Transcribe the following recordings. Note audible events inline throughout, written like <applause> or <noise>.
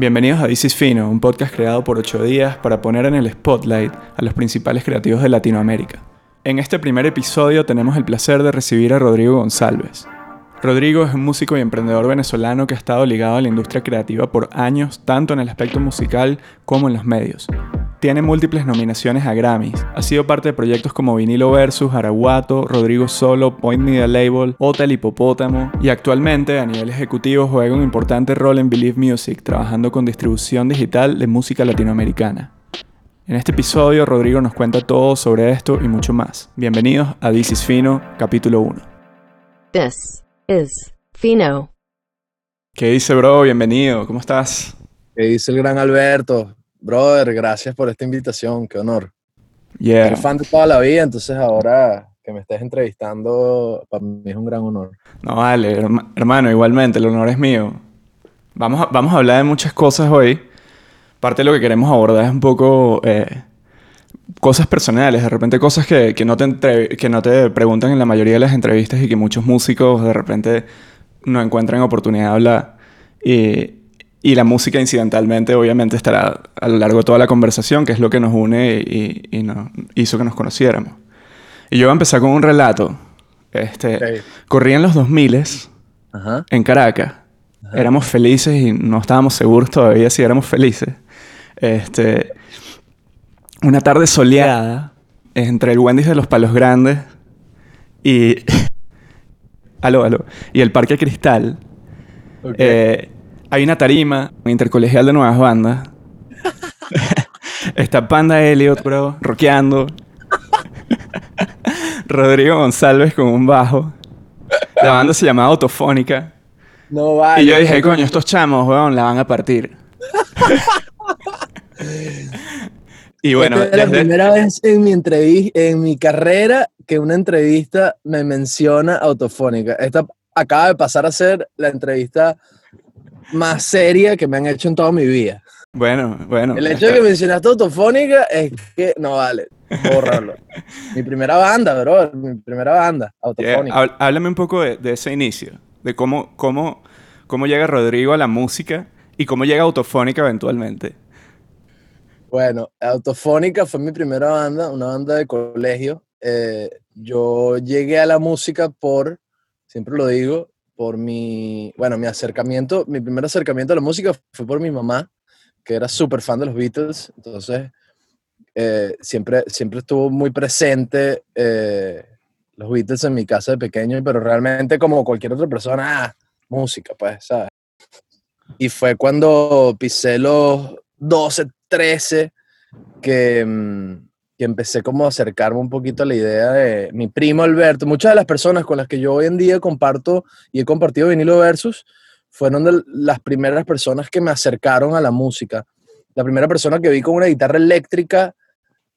Bienvenidos a This is Fino, un podcast creado por 8 días para poner en el spotlight a los principales creativos de Latinoamérica. En este primer episodio tenemos el placer de recibir a Rodrigo González. Rodrigo es un músico y emprendedor venezolano que ha estado ligado a la industria creativa por años, tanto en el aspecto musical como en los medios. Tiene múltiples nominaciones a Grammys. Ha sido parte de proyectos como Vinilo Versus, Araguato, Rodrigo Solo, Point Media Label, Hotel Hipopótamo y actualmente a nivel ejecutivo juega un importante rol en Believe Music, trabajando con distribución digital de música latinoamericana. En este episodio Rodrigo nos cuenta todo sobre esto y mucho más. Bienvenidos a This is Fino, capítulo 1. This is Fino. ¿Qué dice, bro? Bienvenido, ¿cómo estás? ¿Qué dice el gran Alberto? Brother, gracias por esta invitación, qué honor. Yeah. Soy fan de toda la vida, entonces ahora que me estés entrevistando, para mí es un gran honor. No vale, herma- hermano, igualmente, el honor es mío. Vamos a, vamos a hablar de muchas cosas hoy. Parte de lo que queremos abordar es un poco eh, cosas personales, de repente cosas que, que no te entre- que no te preguntan en la mayoría de las entrevistas y que muchos músicos de repente no encuentran oportunidad de hablar. Y, y la música incidentalmente obviamente estará a lo largo de toda la conversación, que es lo que nos une y, y nos hizo que nos conociéramos. Y yo voy a empezar con un relato. Este, Ok. Corría en los 2000 Ajá. en Caracas. Éramos felices y no estábamos seguros todavía si éramos felices. Este, una tarde soleada entre el Wendy's de los Palos Grandes y... <laughs> aló, aló. Y el Parque Cristal. Ok. Eh, hay una tarima intercolegial de nuevas bandas. <laughs> Está Panda Elliot, bro, rockeando. <laughs> Rodrigo González con un bajo. La banda se llamaba Autofónica. no vale. Y yo dije, coño, estos chamos, weón, la van a partir. <laughs> y bueno, Esta es la desde- primera vez en mi entrevista, en mi carrera, que una entrevista me menciona autofónica. Esta acaba de pasar a ser la entrevista más seria que me han hecho en toda mi vida. bueno, bueno. El hecho de que mencionaste autofónica es que no vale, bórralo. <laughs> mi primera banda, bro, mi primera banda, autofónica. Háblame un poco de, de ese inicio, de cómo, cómo, cómo llega Rodrigo a la música y cómo llega Autofónica eventualmente. Bueno, Autofónica fue mi primera banda, una banda de colegio. Eh, yo llegué a la música por, siempre lo digo, por mi, bueno, mi acercamiento, mi primer acercamiento a la música fue por mi mamá, que era súper fan de los Beatles. Entonces, eh, siempre, siempre estuvo muy presente eh, los Beatles en mi casa de pequeño, pero realmente como cualquier otra persona, ah, música, pues, ¿sabes? Y fue cuando pisé los 12, 13 que, mm, que empecé como a acercarme un poquito a la idea de mi primo Alberto. Muchas de las personas con las que yo hoy en día comparto y he compartido vinilo versus fueron de las primeras personas que me acercaron a la música. La primera persona que vi con una guitarra eléctrica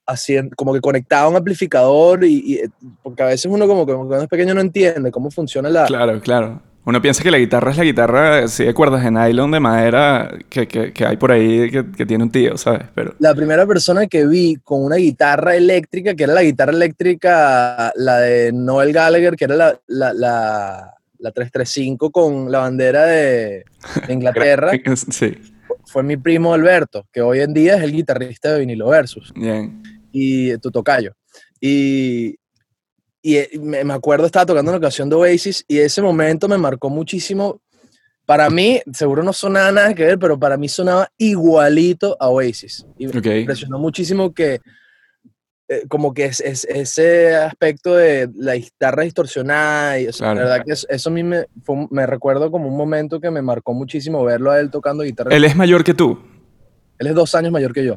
haciendo, como que conectaba un amplificador y, y- porque a veces uno como que cuando es pequeño no entiende cómo funciona la, Claro, claro. Uno piensa que la guitarra es la guitarra así de cuerdas de nylon de madera que, que- que hay por ahí que, que tiene un tío, ¿sabes? Pero la primera persona que vi con una guitarra eléctrica, que era la guitarra eléctrica, la de Noel Gallagher, que era la, la, la, la 335 con la bandera de, de <laughs> Inglaterra, sí, fue mi primo Alberto, que hoy en día es el guitarrista de Vinilo Versus, bien. y tu tocayo. Y, y eh, me, acuerdo, estaba tocando una canción de Oasis, y ese momento me marcó muchísimo. Para mí, seguro no sonaba nada que ver, pero para mí sonaba igualito a Oasis. Y me impresionó muchísimo que, eh, como que es, es- ese aspecto de la guitarra distorsionada, y, o sea, Claro. la verdad que eso, eso a mí me, fue me recuerdo como un momento que me marcó muchísimo verlo a él tocando guitarra. Él es mayor que tú. él es dos años mayor que yo.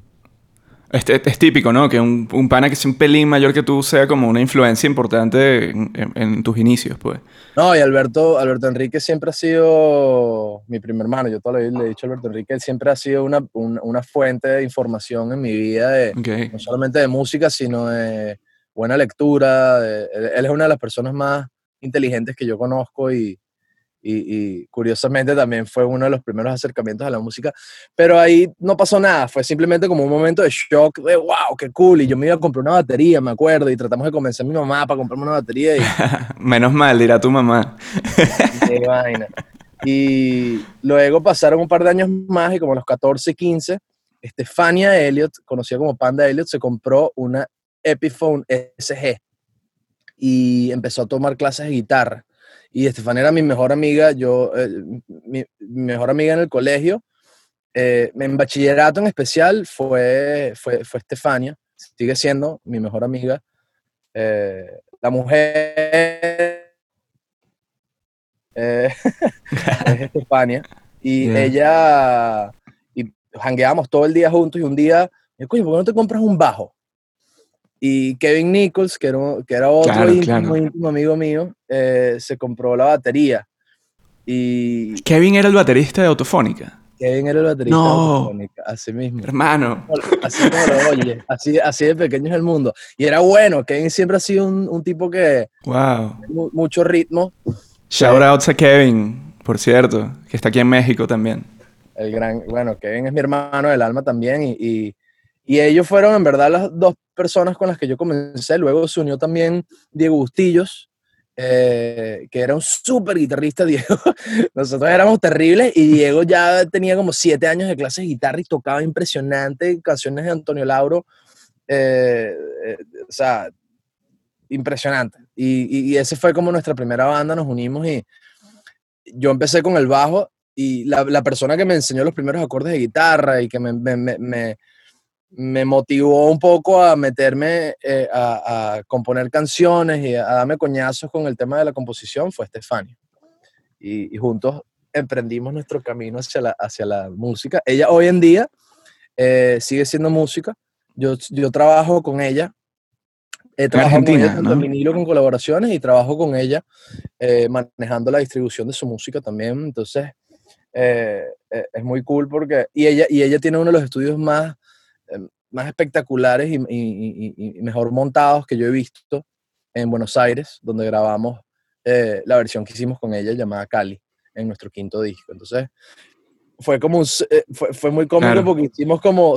Este, es típico, ¿no? Que un, un pana que sea un pelín mayor que tú sea como una influencia importante en, en- en tus inicios, pues. No, y Alberto, Alberto Enrique siempre ha sido mi primer hermano. Yo toda la vida le he dicho a Alberto Enrique, él siempre ha sido una, un- una fuente de información en mi vida, de, Ok. no solamente de música, sino de buena lectura. de- él, él es una de las personas más inteligentes que yo conozco y, y, y curiosamente también fue uno de los primeros acercamientos a la música. Pero ahí no pasó nada, fue simplemente como un momento de shock, de wow, qué cool. Y yo me iba a comprar una batería, me acuerdo, y tratamos de convencer a mi mamá para comprarme una batería. Y, <laughs> Menos mal, dirá tu mamá. <laughs> Qué vaina. Y luego pasaron un par de años más y como a los 14, 15, Estefania Elliot, conocida como Panda Elliot, se compró una Epiphone SG y empezó a tomar clases de guitarra. Y Estefania era mi mejor amiga, yo, eh, mi, mi mejor amiga en el colegio. Eh, en bachillerato en especial fue, fue, fue Estefania, sigue siendo mi mejor amiga. Eh, la mujer <laughs> es Estefania. Y Yeah. ella, y jangueábamos todo el día juntos y un día, coño, ¿por qué no te compras un bajo? Y Kevin Nichols, que era, que era otro Claro, íntimo, claro. íntimo amigo mío, eh, se compró la batería. Y Kevin era el baterista de Autofónica. Kevin era el baterista No. de Autofónica, así mismo. Hermano. Así como lo oye, así, así de pequeño es el mundo. Y era bueno, Kevin siempre ha sido un, un tipo que Wow. mu- mucho ritmo, Shout outs a Kevin, por cierto, que está aquí en México también. el gran, bueno, Kevin es mi hermano del alma también y, y, y ellos fueron en verdad las dos personas con las que yo comencé. Luego se unió también Diego Bustillos, eh, que era un súper guitarrista, <laughs> Diego. Nosotros éramos terribles y Diego ya tenía como siete años de clases de guitarra y tocaba impresionante canciones de Antonio Lauro. eh, eh, o sea, impresionante. Y, y- ese fue como nuestra primera banda, nos unimos y yo empecé con el bajo y la, persona que me enseñó los primeros acordes de guitarra y que me- me motivó un poco a meterme eh, a, a componer canciones y a darme coñazos con el tema de la composición fue Estefania. Y, y juntos emprendimos nuestro camino hacia la, hacia la música. Ella hoy en día eh, sigue siendo música. Yo, yo trabajo con ella. He trabajado con ella tanto en ¿no? vinilo con colaboraciones y trabajo con ella eh, manejando la distribución de su música también. Entonces, eh, eh, es muy cool porque... Y ella, y ella tiene uno de los estudios más, eh, más espectaculares y, y- y- y mejor montados que yo he visto en Buenos Aires, donde grabamos eh, la versión que hicimos con ella llamada Cali en nuestro quinto disco. Entonces, fue como un eh, fue, fue muy cómico Claro. porque hicimos como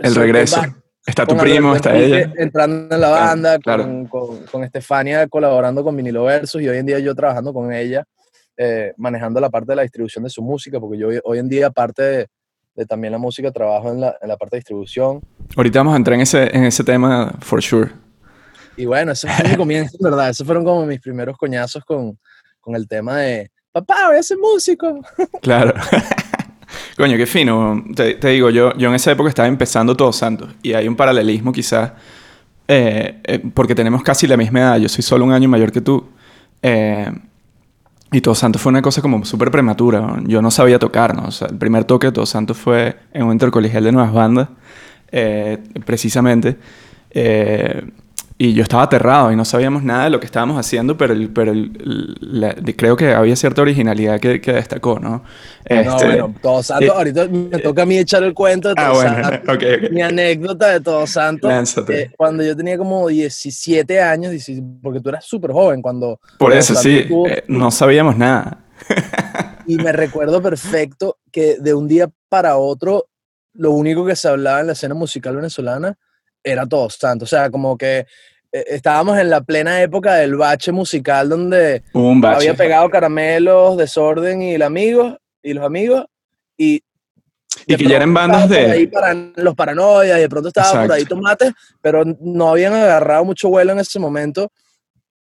El regreso. Está tu primo, está ella. entrando en la Claro, banda, claro. Con, con, con Estefania colaborando con Vinilo Versus y hoy en día yo trabajando con ella, eh, manejando la parte de la distribución de su música, porque yo hoy en día, aparte de, de también la música, trabajo en la, en la parte de distribución. Ahorita vamos a entrar en ese, en ese tema, for sure. Y bueno, eso fue mi comienzo, en ¿verdad? Esos fueron como mis primeros coñazos con, con el tema de, papá, voy a ser músico. <laughs> Claro. <laughs> Coño, qué fino. Te, te digo, yo, yo en esa época estaba empezando Todos Santos y hay un paralelismo quizás eh, eh, porque tenemos casi la misma edad. Yo soy solo un año mayor que tú. Eh, y Todos Santos fue una cosa como súper prematura. Yo no sabía tocar, ¿no? El primer toque de Todos Santos fue en un intercolegial de nuevas bandas, eh, precisamente. Eh, y yo estaba aterrado y no sabíamos nada de lo que estábamos haciendo, pero, el, pero el- la- de- creo que había cierta originalidad que, que destacó, ¿no? no, Este, bueno, Todos Santos, eh, ahorita me toca a mí echar el cuento de Ah, Todos bueno, Santos. <laughs> ok, ok. Mi anécdota de Todos Santos. Eh, cuando yo tenía como 17 años, 16 porque tú eras súper joven cuando... Por eso, sí, tuvo- eh, no sabíamos nada. <laughs> Y me recuerdo perfecto que de un día para otro, lo único que se hablaba en la escena musical venezolana era Todos Santos. O sea, como que eh, estábamos en la plena época del bache musical donde Hubo un bache. había pegado caramelos, desorden y el amigos, y los amigos, y... Y que ya eran bandas por de- ahí para los paranoias, y de pronto estaba por ahí Exacto. tomates, pero no habían agarrado mucho vuelo en ese momento,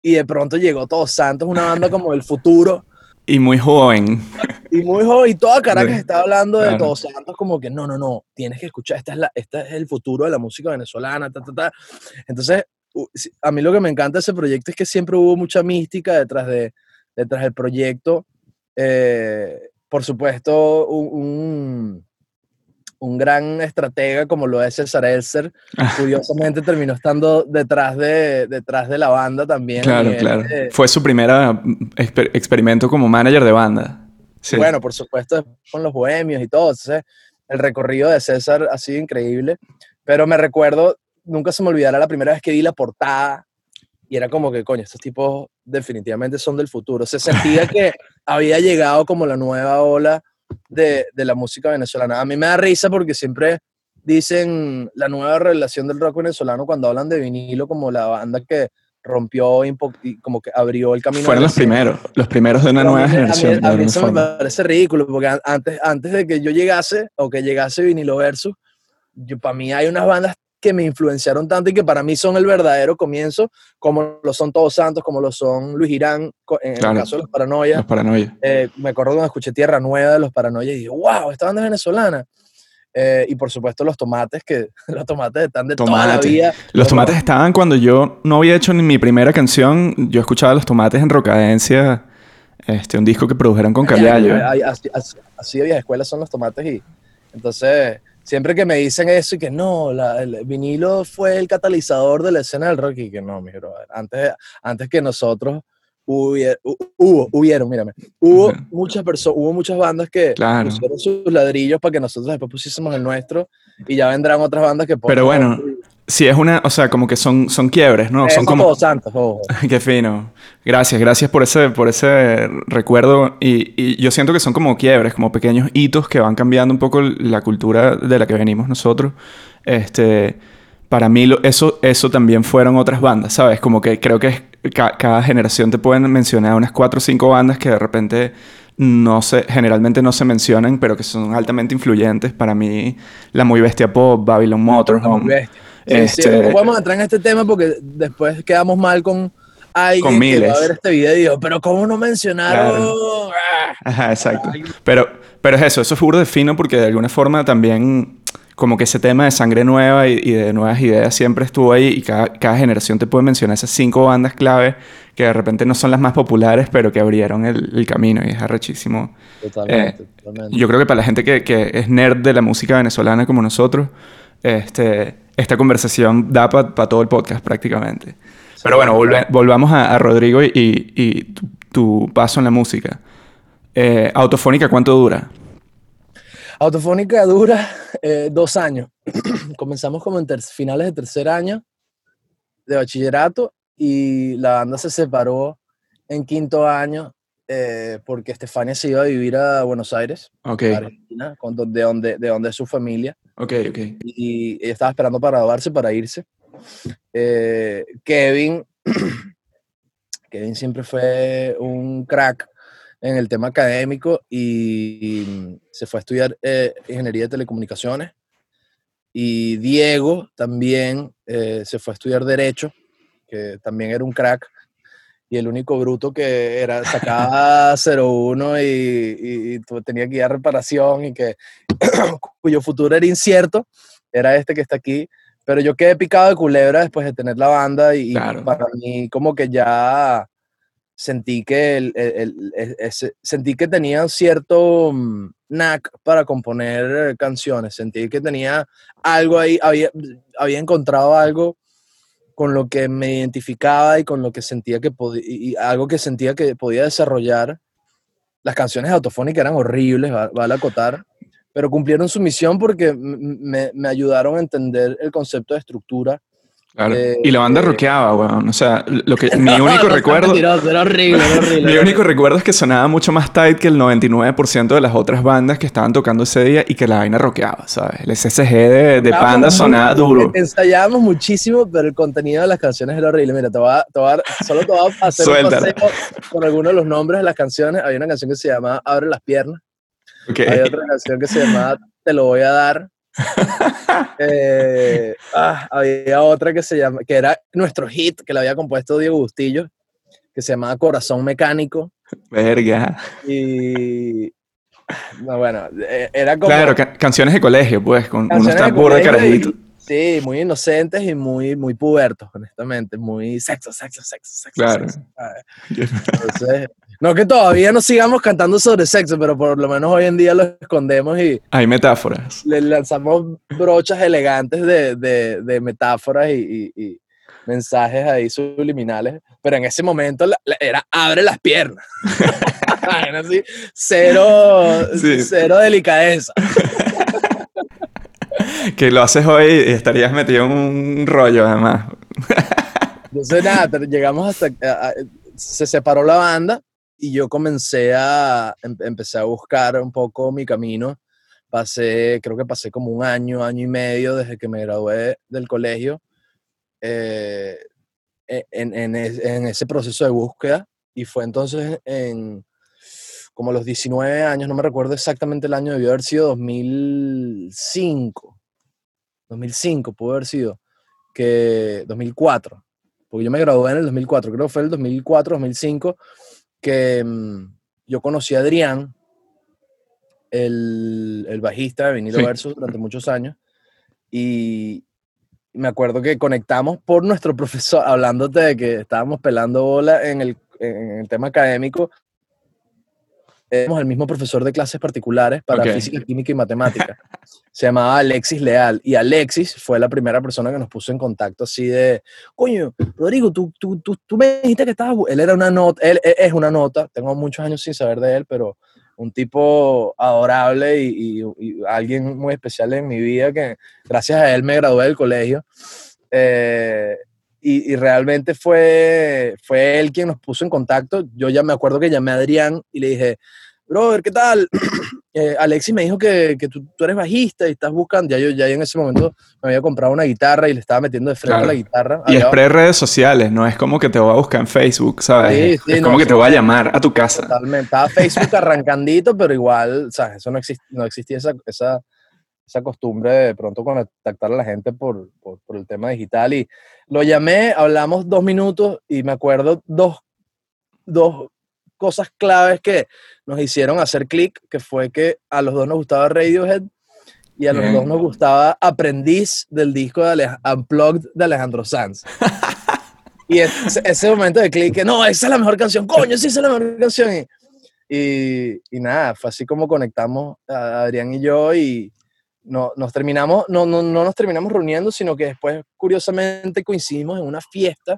y de pronto llegó Todos Santos, una banda como el futuro, Y muy joven. Y muy joven, y toda Caracas estaba hablando de claro. Todos Santos como que no, no, no, tienes que escuchar, esta es, la, esta es el futuro de la música venezolana, ta, ta, ta. Entonces, a mí lo que me encanta de ese proyecto es que siempre hubo mucha mística detrás, de, detrás del proyecto. Eh, por supuesto, un, un, un gran estratega como lo es César Elser, curiosamente terminó estando detrás de, detrás de la banda también. Claro, claro. de- Fue su primer experimento como manager de banda. Sí. Bueno, por supuesto, con los bohemios y todo. Entonces, el recorrido de César ha sido increíble. Pero me recuerdo, nunca se me olvidará la primera vez que vi la portada y era como que, coño, estos tipos definitivamente son del futuro. Se sentía que <laughs> había llegado como la nueva ola de, de la música venezolana. A mí me da risa porque siempre dicen la nueva revelación del rock venezolano cuando hablan de vinilo como la banda que rompió y, como que abrió el camino. Fueron los primeros, los primeros de una nueva generación. A mí, eso me parece ridículo, porque antes, antes de que yo llegase, o que llegase Vinilo Versus, para mí hay unas bandas que me influenciaron tanto y que para mí son el verdadero comienzo, como lo son Todos Santos, como lo son Luis Girán, en el caso de Los Paranoia. Los Paranoia. Eh, me acuerdo cuando escuché Tierra Nueva de Los Paranoia y dije, wow, esta banda es venezolana. Eh, y por supuesto los tomates, que <laughs> los tomates están de toda la vida. Los tomates estaban cuando yo no había hecho ni mi primera canción, yo escuchaba los tomates en Rocadencia, este, un disco que produjeron con Caliallo. Así, así, de viejas escuelas son los tomates y entonces siempre que me dicen eso y que no, el vinilo fue el catalizador de la escena del rock y que no, mi bro, antes, antes que nosotros hubo, hubieron, mírame, hubo muchas personas, hubo muchas bandas que pusieron sus ladrillos para que nosotros después pusiésemos el nuestro y ya vendrán otras bandas que... Pero bueno, si es una, o sea, como que son, son quiebres, ¿no? son como... santos, <laughs> Qué fino. Gracias, gracias por ese, por ese recuerdo. Y, y, yo siento que son como quiebres, como pequeños hitos que van cambiando un poco la cultura de la que venimos nosotros. Este, para mí eso, eso también fueron otras bandas, ¿sabes? Como que creo que cada generación te pueden mencionar unas cuatro o cinco bandas que de repente no se, generalmente no se mencionan, pero que son altamente influyentes. Para mí, La Muy Bestia Pop, Babylon Motorhome. Este, no podemos entrar en este tema porque después quedamos mal con alguien que va a ver este video pero ¿cómo no mencionaron? Ajá, exacto. Pero, pero es eso, eso es puro de fino porque de alguna forma también como que ese tema de sangre nueva y, de nuevas ideas siempre estuvo ahí y cada, cada, generación te puede mencionar esas cinco bandas clave que de repente no son las más populares, pero que abrieron el, el camino y es arrechísimo. Totalmente, eh, totalmente, Yo creo que para la gente que, que, es nerd de la música venezolana como nosotros, este, esta conversación da para todo el podcast prácticamente. pero bueno, volvamos a, Rodrigo y, y tu, paso en la música. Eh, ¿Autofónica cuánto dura? Autofónica dura eh, dos años. <clears throat> Comenzamos como en finales de tercer año de bachillerato y la banda se separó en quinto año eh, porque Estefania se iba a vivir a Buenos Aires, Argentina, de, donde, de donde es su familia. Okay, ok. Y ella estaba esperando para graduarse, para irse. Eh, Kevin, <clears throat> Kevin siempre fue un crack en el tema académico y, se fue a estudiar eh, ingeniería de telecomunicaciones. Y Diego también eh, se fue a estudiar derecho, que también era un crack y el único bruto que era sacaba <laughs> 01 y, y, tenía que ir a reparación y que <coughs> cuyo futuro era incierto, era este que está aquí. Pero yo quedé picado de culebra después de tener la banda y, para mí como que ya sentí que, el, el, sentí que tenía cierto mm, knack para componer canciones, sentí que tenía algo ahí, había, había encontrado algo con lo que me identificaba y con lo que sentía que podía, algo que sentía que podía desarrollar. Las canciones autofónicas eran horribles, vale acotar, pero cumplieron su misión porque me, me ayudaron a entender el concepto de estructura Claro. Eh, y la banda rockeaba, weón. O sea, lo que, <laughs> mi único recuerdo. Era horrible, era horrible. mi único recuerdo es que sonaba mucho más tight que el 99% de las otras bandas que estaban tocando ese día y que la vaina rockeaba, ¿sabes? El SSG de, de Panda sonaba duro. Ensayábamos muchísimo, pero el contenido de las canciones era horrible. Mira, te voy a, te voy a solo te voy a hacer un paseo con algunos de los nombres de las canciones. Había una canción que se llamaba Abre las piernas. Okay. Hay otra canción que se llamaba Te lo voy a dar. <laughs> Eh, ah, había otra que se llama, que era nuestro hit, que la había compuesto Diego Bustillo, que se llamaba Corazón Mecánico. Verga. Y bueno, e, era como... Claro, canciones de colegio, pues, con unos de carajito. Sí, muy inocentes y muy, muy pubertos, honestamente. Muy sexo, sexo, sexo, sexo. Claro. <laughs> Entonces, no que todavía no sigamos cantando sobre sexo, pero por lo menos hoy en día lo escondemos y... Hay metáforas. Le lanzamos brochas elegantes de, de, de metáforas y, y, mensajes ahí subliminales, pero en ese momento era abre las piernas. <laughs> así, cero, cero delicadeza. que lo haces hoy y estarías metido en un rollo además. Entonces nada, llegamos hasta... se separó la banda y yo comencé a, em, empecé a buscar un poco mi camino. Pasé, creo que pasé como un año, año y medio desde que me gradué del colegio, eh, e- en, en en ese proceso de búsqueda y fue entonces en como los 19 años, no me recuerdo exactamente el año, debió haber sido 2005. 2005 pudo haber sido, que 2004, porque yo me gradué en el 2004, creo que fue el 2004, 2005, que mm, yo conocí a Adrián, el, el bajista de Vinilo Sí. Versus durante muchos años, y me acuerdo que conectamos por nuestro <laughs> profesor, hablándote de que estábamos pelando bola en el, en el tema académico, éramos el mismo profesor de clases particulares para Ok. física, química y matemática. <laughs> Se llamaba Alexis Leal. Y Alexis fue la primera persona que nos puso en contacto así de, coño, Rodrigo, tú, tú, tú, tú me dijiste que estabas... bu-". Él era una nota, él él es una nota, tengo muchos años sin saber de él, pero un tipo adorable y, y- y alguien muy especial en mi vida que gracias a él me gradué del colegio. Eh, y, y realmente fue, fue él quien nos puso en contacto. Yo ya me acuerdo que llamé a Adrián y le dije, brother, ¿qué tal? <clears throat> Eh, Alexis me dijo que, que tú, tú eres bajista y estás buscando. Ya yo ya en ese momento me había comprado una guitarra y le estaba metiendo de frente a la guitarra. Y es Había- pre-redes sociales, no es como que te voy a buscar en Facebook, ¿sabes? Sí, es sí, es no, como que te voy a llamar a tu casa. Totalmente. Estaba Facebook arrancandito, pero igual, ¿sabes? Eso no, exist- no existía esa, esa, esa costumbre de pronto contactar a la gente por, por, por el tema digital. Y lo llamé, hablamos dos minutos y me acuerdo dos, dos cosas claves que nos hicieron hacer clic, que fue que a los dos nos gustaba Radiohead y a los Bien. dos nos gustaba Aprendiz del disco de Alej- Unplugged de Alejandro Sanz. <laughs> Y ese, ese momento de clic, que no, esa es la mejor canción, coño, sí, esa es la mejor canción. Y, y, y nada, fue así como conectamos a Adrián y yo y no, nos terminamos, no, no, no nos terminamos reuniendo, sino que después, curiosamente, coincidimos en una fiesta.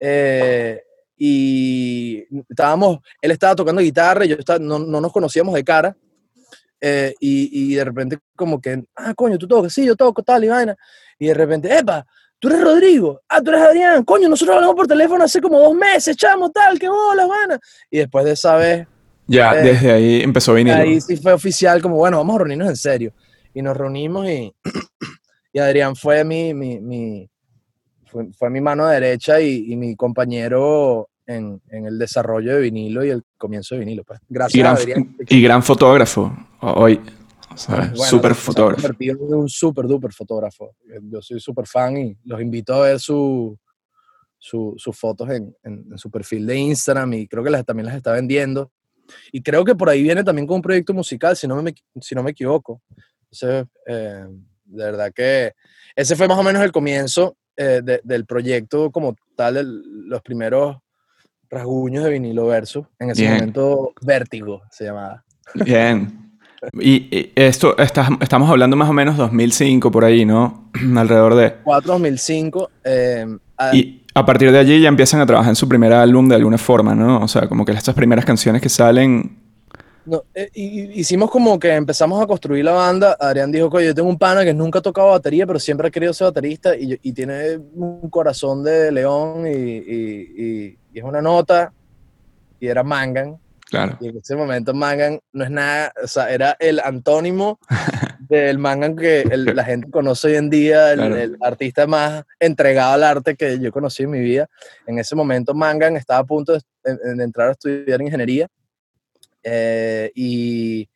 eh, y estábamos, él estaba tocando guitarra y yo estaba, no, no nos conocíamos de cara. eh, y, y de repente como que, ah, coño, tú tocas, sí, yo toco, tal y vaina. Y de repente, epa, tú eres Rodrigo, ah, tú eres Adrián, coño, nosotros hablamos por teléfono hace como dos meses, chamo, tal, qué bola, vaina. Y después de esa vez, Ya, Eh, desde ahí empezó a venir. ahí sí fue oficial, como, bueno, vamos a reunirnos en serio. Y nos reunimos y, y Adrián fue mi, mi, mi- fue, fue mi mano derecha y, y mi compañero en, en el desarrollo de vinilo y el comienzo de vinilo. Pues. Gracias Y gran, a Adrián. y gran fotógrafo. Hoy, ¿sabes? Bueno, Súper se ha fotógrafo. un súper duper fotógrafo. Yo soy súper fan y los invito a ver su, su- sus fotos en, en- en su perfil de Instagram y creo que las, también las está vendiendo. Y creo que por ahí viene también con un proyecto musical, si no me, si no me equivoco. Entonces, eh, de verdad que ese fue más o menos el comienzo eh, de- del proyecto como tal, el- los primeros rasguños de vinilo verso. En ese Bien. momento, Vértigo se llamaba. Bien. Y, y esto, estás- estamos hablando más o menos 2005 por ahí, ¿no? <clears throat> Alrededor de... 4 2005. eh, a- Y a partir de allí ya empiezan a trabajar en su primer álbum de alguna forma, ¿no? O sea, como que estas primeras canciones que salen... No, eh, hicimos como que empezamos a construir la banda. Adrián dijo, oye, yo tengo un pana que nunca ha tocado batería, pero siempre ha querido ser baterista y, y tiene un corazón de león y, y- y- es una nota. Y era Mangan. Claro. Y en ese momento Mangan no es nada, o sea, era el antónimo <laughs> del Mangan que el- la gente conoce hoy en día, el, Claro. el artista más entregado al arte que yo conocí en mi vida. En ese momento Mangan estaba a punto de entrar a estudiar ingeniería eh, y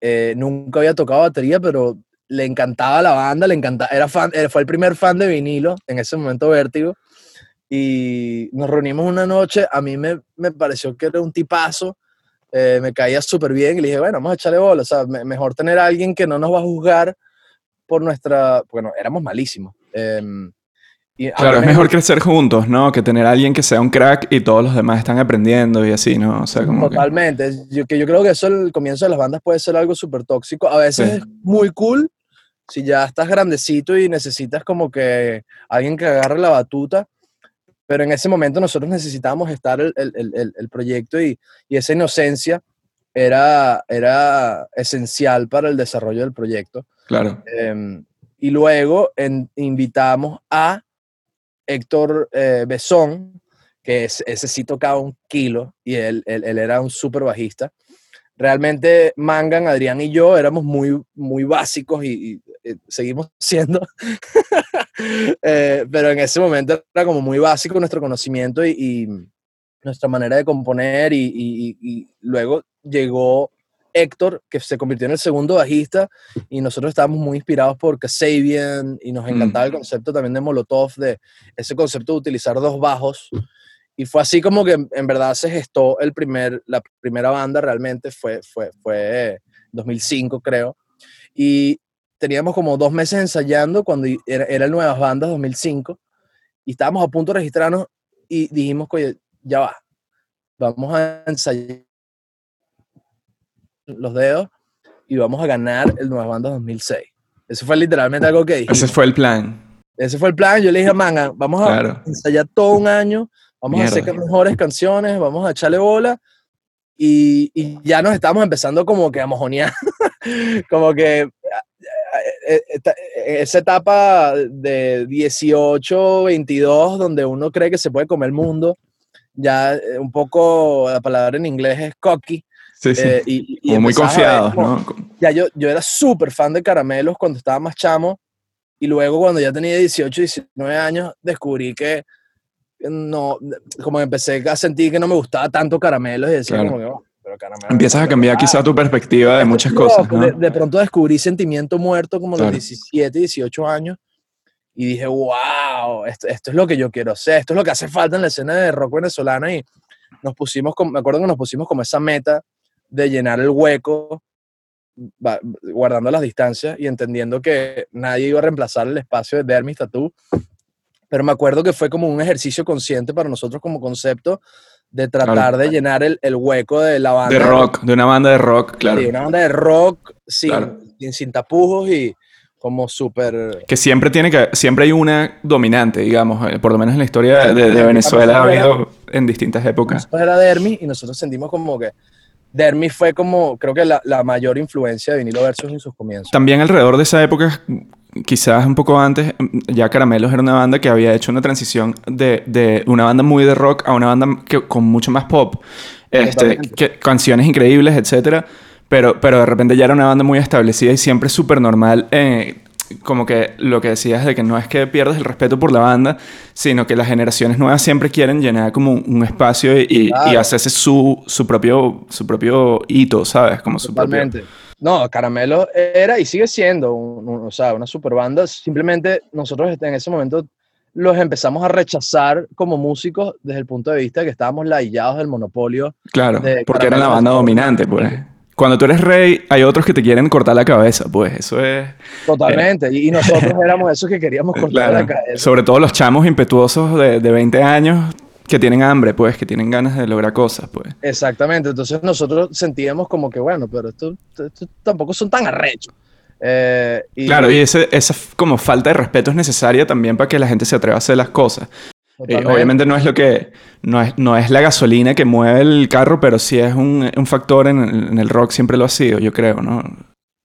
eh, nunca había tocado batería, pero le encantaba la banda, le encantaba, era fan, eh, fue el primer fan de vinilo, en ese momento Vértigo, y nos reunimos una noche, a mí me, me pareció que era un tipazo, eh, me caía súper bien y le dije, bueno, vamos a echarle bola, o sea, me- mejor tener a alguien que no nos va a juzgar por nuestra, bueno, éramos malísimos. em, y Claro, es mejor crecer juntos, ¿no? Que tener a alguien que sea un crack y todos los demás están aprendiendo y así, ¿no? O sea, como que... Totalmente. Yo, que yo creo que eso, el comienzo de las bandas puede ser algo súper tóxico. A veces Sí. es muy cool si ya estás grandecito y necesitas como que alguien que agarre la batuta. Pero en ese momento nosotros necesitábamos estar el, el- el- el- proyecto y, y esa inocencia era, era esencial para el desarrollo del proyecto. Claro. Em, y luego en- invitamos a Héctor eh, Besón, que es- ese sí tocaba un kilo y él, él- él era un súper bajista. Realmente Mangan, Adrián y yo éramos muy, muy básicos y, eh, seguimos <laughs> siendo, eh, pero en ese momento era como muy básico nuestro conocimiento y, nuestra manera de componer y luego llegó Héctor, que se convirtió en el segundo bajista y nosotros estábamos muy inspirados por Kasabian y nos Mm. encantaba el concepto también de Molotov, de ese concepto de utilizar dos bajos. Y fue así como que en verdad se gestó el primer, la primera banda realmente, fue, fue, fue 2005 creo. Y teníamos como dos meses ensayando cuando era, era el Nuevas Bandas 2005 y estábamos a punto de registrarnos y dijimos, oye, ya va, vamos a ensayar los dedos y vamos a ganar el Nuevas Bandas 2006. Eso fue literalmente algo que dijimos. Ese fue el plan. Ese fue el plan. Yo le dije a Manga, vamos a Claro. ensayar todo un año, vamos a hacer mejores canciones, vamos a echarle bola. Y, y ya nos estamos empezando como que a mojonear. <laughs> como que eh, eh, eh, esa etapa de 18, 22, donde uno cree que se puede comer el mundo, ya un poco, la palabra en inglés es cocky. Sí, sí. eh, y, y Como muy ver confiados, como- ¿no? ya yo, yo era súper fan de caramelos cuando estaba más chamo y luego cuando ya tenía 18, 19 años descubrí que no, como empecé a sentir que no me gustaba tanto caramelos y decía Claro. como que, "Oh, pero caramelos. Empiezas a cambiar quizá tu perspectiva de muchas es cosas, loco". ¿no? de, de pronto descubrí Sentimiento Muerto como Claro. los 17, 18 años y dije, wow, esto, esto es lo que yo quiero hacer, esto es lo que hace falta en la escena de rock venezolana y nos pusimos, como- me acuerdo que nos pusimos como esa meta de llenar el hueco guardando las distancias y entendiendo que nadie iba a reemplazar el espacio de Dermis Tattoo. Pero me acuerdo que fue como un ejercicio consciente para nosotros como concepto de tratar Claro. de llenar el, el hueco de la banda. De rock, de una banda de rock, claro. Sí, una banda de rock sin, Claro. sin, sin tapujos y como súper... Que siempre tiene que, siempre hay una dominante, digamos, eh, por lo menos en la historia de, de Venezuela ha habido en distintas épocas. Nosotros era Dermis y nosotros sentimos como que Dermis fue como, creo que la, la mayor influencia de Vinilo Versus en sus comienzos. También alrededor de esa época, quizás un poco antes, ya Caramelos era una banda que había hecho una transición de, de una banda muy de rock a una banda que, con mucho más pop. Este, que, canciones increíbles, etcétera. Pero, pero de repente ya era una banda muy establecida y siempre súper normal. eh, como que lo que decías de que no es que pierdas el respeto por la banda, sino que las generaciones nuevas siempre quieren llenar como un, espacio y, y- y Claro. hacerse su, su, propio, su propio hito, ¿sabes? Como su propio... Totalmente. No, Caramelo era y sigue siendo un- un- o sea, una super banda. Simplemente nosotros en ese momento los empezamos a rechazar como músicos desde el punto de vista de que estábamos laillados del monopolio. Claro, de porque era la banda dominante, pues. Cuando tú eres rey, hay otros que te quieren cortar la cabeza, pues. Eso es. Totalmente. y, y nosotros <laughs> éramos esos que queríamos cortar Claro. la cabeza. Sobre todo los chamos impetuosos de, de 20 años que tienen hambre, pues, que tienen ganas de lograr cosas, pues. Exactamente. Entonces nosotros sentíamos como que, bueno, pero esto, esto tampoco son tan arrechos. Eh, y Claro, y ese, esa como falta de respeto es necesaria también para que la gente se atreva a hacer las cosas. Eh, obviamente no es lo que. No es, no es la gasolina que mueve el carro, pero sí es un, un factor en, el- en el rock, siempre lo ha sido, yo creo, ¿no?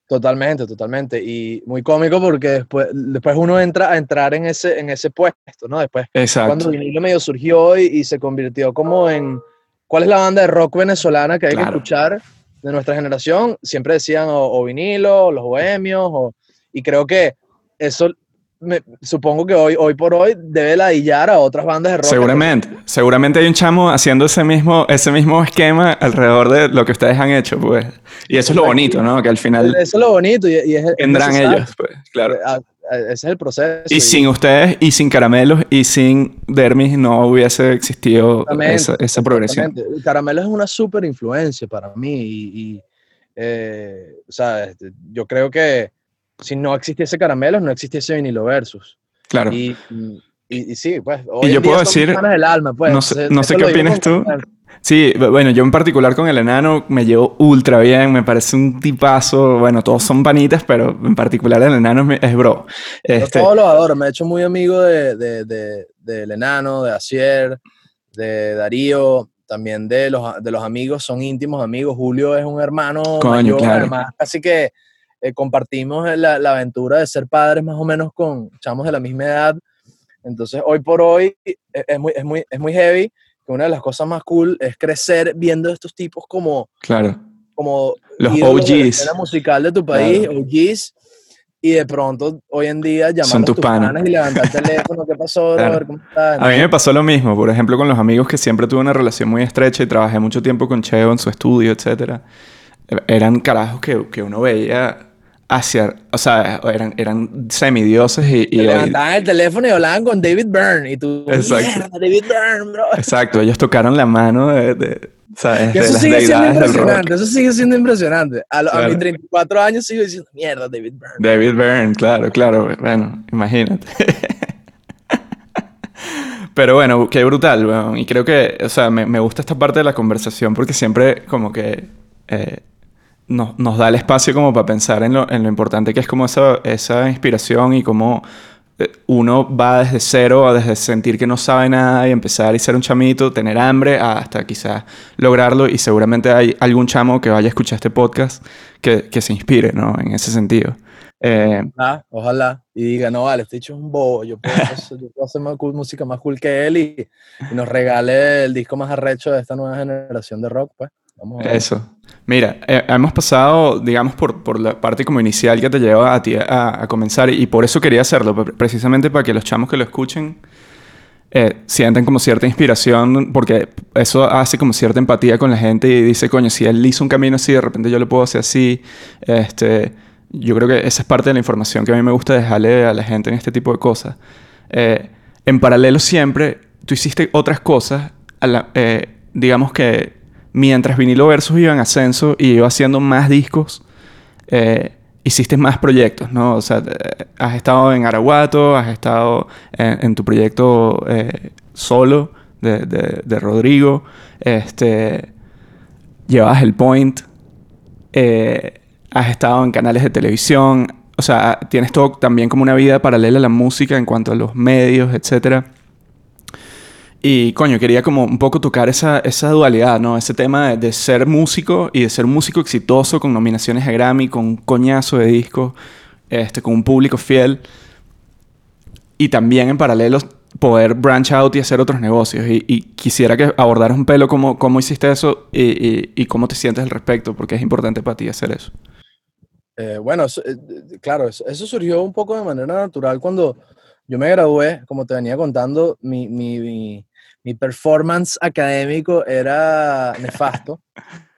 Totalmente, totalmente. Y muy cómico porque después, después uno entra a entrar en ese, en ese puesto, ¿no? Después, Exacto. cuando vinilo medio surgió y, y se convirtió como en cuál es la banda de rock venezolana que hay Claro. que escuchar de nuestra generación, siempre decían o, o vinilo, o los bohemios, o, y creo que eso me- supongo que hoy, hoy por hoy debe ladillar a otras bandas de rock. Seguramente, seguramente hay un chamo haciendo ese mismo, ese mismo esquema alrededor de lo que ustedes han hecho, pues. Y eso es lo bonito, ¿no? Que al final Eso es lo bonito y, y es, necesario. ellos, pues, claro. A- a- Ese es el proceso. Y sin ustedes, y sin caramelos, y sin Dermis, no hubiese existido esa, esa progresión. Exactamente. El Caramelo es una súper influencia para mí y, y, eh, o sea, este, yo creo que si no existiese Caramelos, no existiese Vinilo Versus. Claro. Y, y, y sí, pues, hoy yo en día puedo decir- del alma, pues. no sé- entonces, no sé qué opinas tú. Sí, bu- bueno, yo en particular con el enano me llevo ultra bien, me parece un tipazo. Bueno, todos son panitas, pero en particular el enano es, bro. Yo Este, todos los adoro, me he hecho muy amigo de, de, de- del enano, de Asier, de Darío, también de los, de los amigos, son íntimos amigos. Julio es un hermano Coño, mayor, claro. además, así que eh, compartimos la, la aventura de ser padres más o menos con chamos de la misma edad. Entonces, hoy por hoy eh, es muy, es muy, es muy heavy, que una de las cosas más cool es crecer viendo a estos tipos como, claro. como Los de la OGs. escena musical de tu país, Claro. OGs, y de pronto hoy en día llamar Son a tus tus panas. panas y levantar el <laughs> teléfono, ¿qué pasó, Claro. brother? ¿Cómo estás? A mí me pasó lo mismo, por ejemplo, con los amigos que siempre tuve una relación muy estrecha y trabajé mucho tiempo con Cheo en su estudio, etc. Eran carajos que, que uno veía hacia... O sea, eran, eran semidioses y... y levantaban el teléfono y hablaban con David Byrne y tú, Exacto. David Byrne, bro. exacto, ellos tocaron la mano de, de- ¿sabes? Que de eso sigue siendo impresionante, eso sigue siendo impresionante. A, lo- a Claro. mis 34 años sigo diciendo, mierda, David Byrne. David Byrne, claro, claro. Bueno, imagínate. <laughs> Pero bueno, qué brutal, weón. Y creo que, o sea, me, me gusta esta parte de la conversación porque siempre como que eh, nos, nos da el espacio como para pensar en lo, en lo importante que es como esa, esa inspiración y cómo eh, uno va desde cero a desde sentir que no sabe nada y empezar y ser un chamito, tener hambre, hasta quizás lograrlo. Y seguramente hay algún chamo que vaya a escuchar este podcast que, que se inspire, ¿no? En ese sentido. Eh, Ah, ojalá. Y diga, no, vale, este hecho es un bobo. Yo puedo, <laughs> yo puedo hacer más cool- música más cool que él y, y nos regale el disco más arrecho de esta nueva generación de rock, pues. Vamos a ver. Eso. Mira, eh, hemos pasado, digamos, por, por la parte como inicial que te lleva a ti a, a comenzar y, por eso quería hacerlo, pre- precisamente para que los chamos que lo escuchen eh, sientan como cierta inspiración, porque eso hace como cierta empatía con la gente y dice, coño, si él hizo un camino así, de repente yo lo puedo hacer así. Este, yo creo que esa es parte de la información que a mí me gusta dejarle a la gente en este tipo de cosas. Eh, en paralelo siempre, tú hiciste otras cosas, eh, digamos que mientras Vinilo Versus iba en ascenso y iba haciendo más discos, eh, hiciste más proyectos, ¿no? O sea, eh, has estado en Araguato, has estado en, tu proyecto eh, solo de, de- Rodrigo, este, llevabas el Point, has estado en canales de televisión, o sea, tienes todo también como una vida paralela a la música en cuanto a los medios, etcétera. Y coño, quería como un poco tocar esa, esa dualidad, ¿no? Ese tema de, de ser músico y de ser músico exitoso con nominaciones a Grammy, con un coñazo de discos, este, con un público fiel. Y también en paralelo poder branch out y hacer otros negocios. Y, y quisiera que abordaras un pelo cómo, cómo hiciste eso y, y- y cómo te sientes al respecto, porque es importante para ti hacer eso. Eh, bueno, eso, eh, claro, eso, eso surgió un poco de manera natural cuando yo me gradué, como te venía contando, mi, mi, mi, mi performance académico era nefasto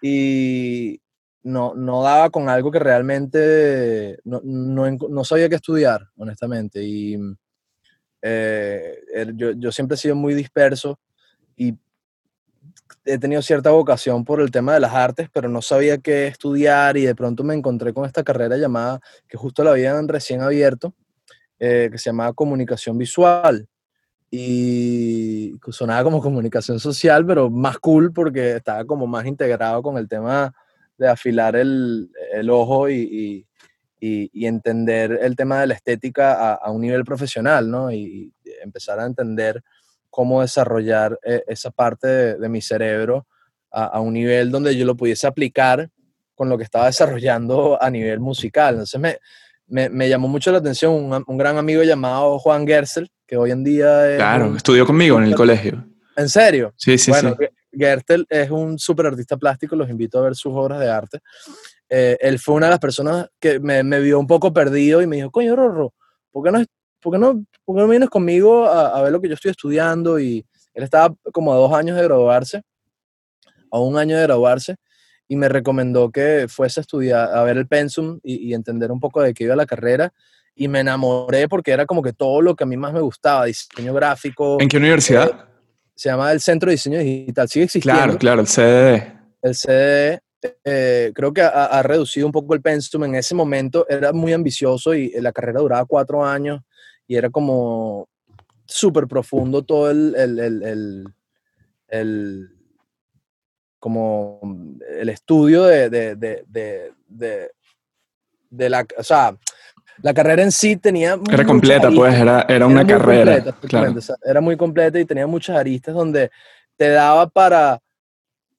y no, no daba con algo que realmente no, no, no sabía qué estudiar, honestamente. Y eh, el- yo, yo siempre he sido muy disperso y he tenido cierta vocación por el tema de las artes, pero no sabía qué estudiar y de pronto me encontré con esta carrera llamada, que justo la habían recién abierto, eh, que se llamaba comunicación visual. Y sonaba como comunicación social, pero más cool porque estaba como más integrado con el tema de afilar el, el ojo y, y- y- entender el tema de la estética a, a un nivel profesional, ¿no? Y, y empezar a entender cómo desarrollar eh, esa parte de, de mi cerebro a, a un nivel donde yo lo pudiese aplicar con lo que estaba desarrollando a nivel musical. Entonces me, me, me llamó mucho la atención un, un gran amigo llamado Juan Gersel, que hoy en día es... Claro, un- estudió conmigo en el colegio. ¿En serio? Sí, sí, bueno, sí. Ge- Gertel es un súper artista plástico, los invito a ver sus obras de arte. Eh, él fue una de las personas que me, me vio un poco perdido y me dijo, coño, Rorro, ¿por qué no, por qué no, por qué no vienes conmigo a, a ver lo que yo estoy estudiando? Y él estaba como a dos años de graduarse, a un año de graduarse, y me recomendó que fuese a estudiar, a ver el pensum y, y entender un poco de qué iba la carrera. Y me enamoré porque era como que todo lo que a mí más me gustaba, diseño gráfico, ¿En qué universidad? se llama el Centro de Diseño Digital, sigue existiendo. Claro, claro, el CDD. El CDE eh, creo que ha, ha reducido un poco el pensum. En ese momento era muy ambicioso y la carrera duraba cuatro años y era como súper profundo todo el, el, el- el- como el estudio de, de, de, de, la, o sea, la carrera en sí tenía Era completa, pues, era, era una carrera. completa, claro. efectivamente, o sea, era muy completa y tenía muchas aristas donde te daba para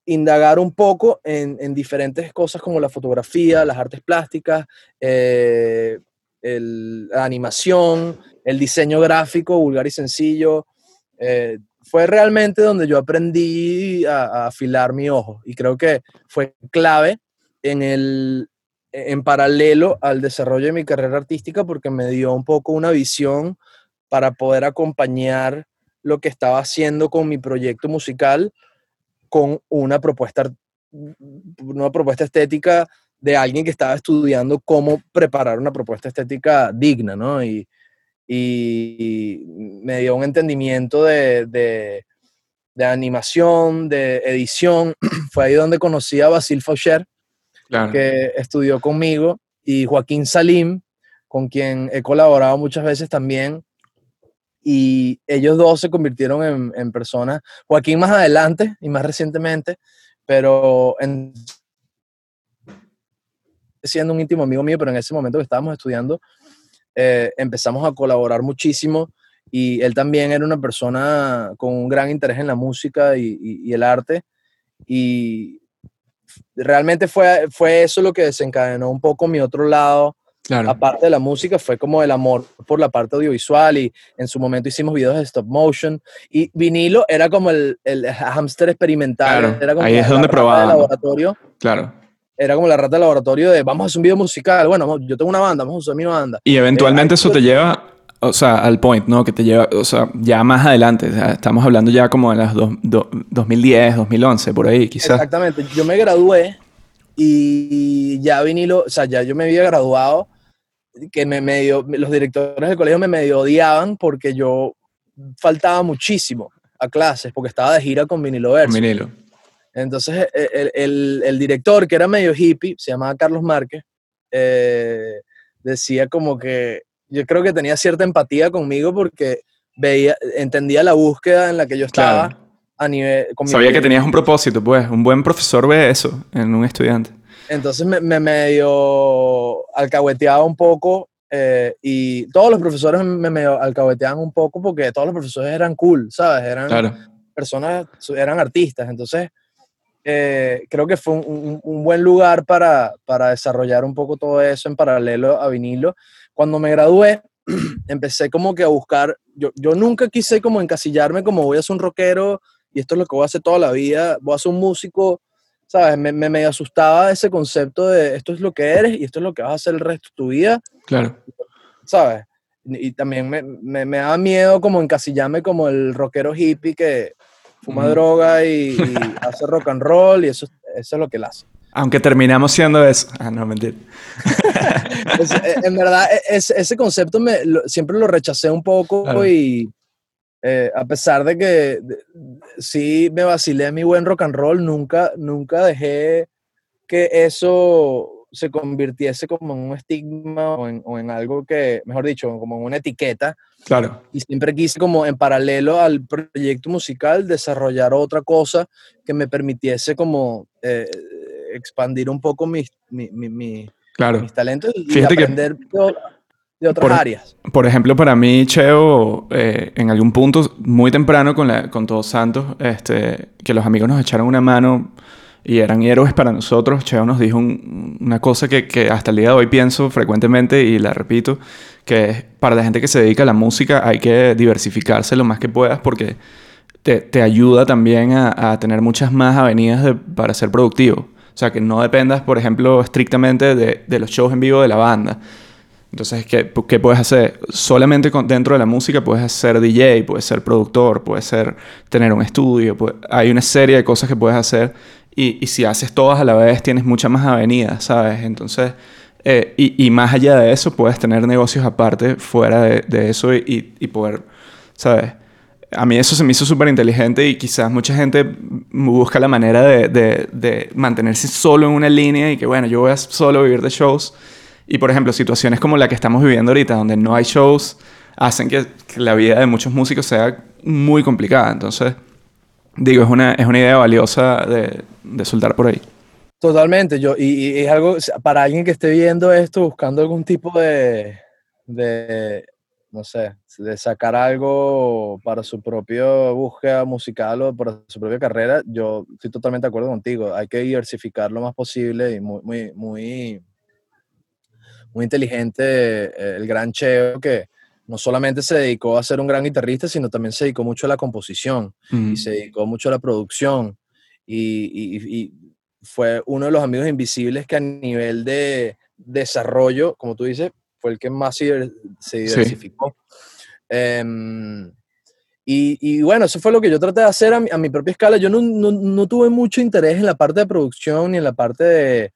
indagar un poco en, en diferentes cosas como la fotografía, las artes plásticas, eh, el- la animación, el diseño gráfico, vulgar y sencillo. eh, fue realmente donde yo aprendí a, afilar mi ojo y creo que fue clave en el, en paralelo al desarrollo de mi carrera artística porque me dio un poco una visión para poder acompañar lo que estaba haciendo con mi proyecto musical con una propuesta, una propuesta estética de alguien que estaba estudiando cómo preparar una propuesta estética digna, ¿no? Y me dio un entendimiento de, de, de, animación, de edición. <clears throat> Fue ahí donde conocí a Basil Faucher, que estudió conmigo, y Joaquín Salim, con quien he colaborado muchas veces también. Y ellos dos se convirtieron en, en personas, Joaquín más adelante y más recientemente, pero en, siendo un íntimo amigo mío, pero en ese momento que estábamos estudiando, eh, empezamos a colaborar muchísimo y él también era una persona con un gran interés en la música y, y, y el arte y realmente fue, fue eso lo que desencadenó un poco mi otro lado. Claro. Aparte de la música, fue como el amor por la parte audiovisual y en su momento hicimos videos de stop motion y vinilo era como el, el hámster experimental. Claro. Era como Ahí es donde probábamos. laboratorio Claro. Era como la rata de laboratorio de vamos a hacer un video musical. Bueno, yo tengo una banda, vamos a usar mi banda. Y eventualmente Eh, eso te lleva, o sea, al point, ¿no? Que te lleva, o sea, ya más adelante. o sea, estamos hablando ya como en las dos- do- 2010, 2011, por ahí, quizás. Exactamente. Yo me gradué y ya vinilo, o sea, ya yo me había graduado, que me medio, los directores del colegio me medio odiaban porque yo faltaba muchísimo a clases porque estaba de gira con vinilo Con verso. vinilo. Entonces, e, el, el- el director, que era medio hippie, se llamaba Carlos Márquez, eh, decía como que yo creo que tenía cierta empatía conmigo porque veía, entendía la búsqueda en la que yo estaba Claro. a nivel... con mi Sabía que proyecto. tenías un propósito, pues. Un buen profesor ve eso en un estudiante. Entonces me, me medio alcahueteaba un poco eh, y todos los profesores me medio alcahueteaban un poco porque todos los profesores eran cool, ¿sabes? Eran Claro. personas, eran artistas. Entonces eh, creo que fue un, un- un buen lugar para, para desarrollar un poco todo eso en paralelo a vinilo. Cuando me gradué, <clears throat> empecé como que a buscar, yo, yo nunca quise como encasillarme como voy a ser un rockero y esto es lo que voy a hacer toda la vida, voy a ser un músico, ¿sabes? Me, me medio asustaba ese concepto de esto es lo que eres y esto es lo que vas a hacer el resto de tu vida, Claro. ¿sabes? Y y también me, me, me daba miedo como encasillarme como el rockero hippie que fuma droga y, y <laughs> hace rock and roll y eso, eso es lo que él hace. Aunque terminamos siendo eso. Ah, no, mentira. <laughs> Es- eh, en verdad, e- es- ese concepto me, lo- siempre lo rechacé un poco Claro. y eh, a pesar de que de- sí me vacilé mi buen rock and roll, nunca, nunca dejé que eso se convirtiese como en un estigma o en, o en algo que, mejor dicho, como en una etiqueta. Claro. Y siempre quise como en paralelo al proyecto musical desarrollar otra cosa que me permitiese como eh, expandir un poco mis, mi- mi- mi- Claro. mis talentos y Fíjate que- aprender de, o- de otras Por- áreas. Por ejemplo, para mí, Cheo, eh, en algún punto, muy temprano con, la, con Todos Santos, este, que los amigos nos echaron una mano y eran héroes para nosotros, Cheo nos dijo un- una cosa que, que hasta el día de hoy pienso frecuentemente y la repito, que es, para la gente que se dedica a la música hay que diversificarse lo más que puedas porque te, te ayuda también a, a tener muchas más avenidas de- para ser productivo. O sea, que no dependas, por ejemplo, estrictamente de, de los shows en vivo de la banda. Entonces, ¿qué, qué puedes hacer? Solamente con- dentro de la música puedes ser DJ, puedes ser productor, puedes ser, tener un estudio. hay una serie de cosas que puedes hacer y, si haces todas a la vez tienes muchas más avenidas, ¿sabes? Entonces, eh, y, más allá de eso puedes tener negocios aparte fuera de, eso y, y- poder, ¿sabes? A mí eso se me hizo súper inteligente y quizás mucha gente busca la manera de, mantenerse solo en una línea y que, bueno, yo voy a solo vivir de shows. Y, por ejemplo, situaciones como la que estamos viviendo ahorita, donde no hay shows, hacen que la vida de muchos músicos sea muy complicada. Entonces, digo, es una, es una idea valiosa de, de soltar por ahí. Totalmente, yo, y, es algo, para alguien que esté viendo esto, buscando algún tipo de, de, no sé, de sacar algo para su propia búsqueda musical o para su propia carrera, yo estoy totalmente de acuerdo contigo. Hay que diversificar lo más posible y muy, muy, muy, muy inteligente eh, el gran Cheo que no solamente se dedicó a ser un gran guitarrista, sino también se dedicó mucho a la composición Mm. y se dedicó mucho a la producción y, y- y fue uno de los amigos invisibles que a nivel de, desarrollo, como tú dices, fue el que más se, diversificó. Em, y, y, bueno, eso fue lo que yo traté de hacer a mi, a mi propia escala. Yo no, no, no, tuve mucho interés en la parte de producción ni en la parte de,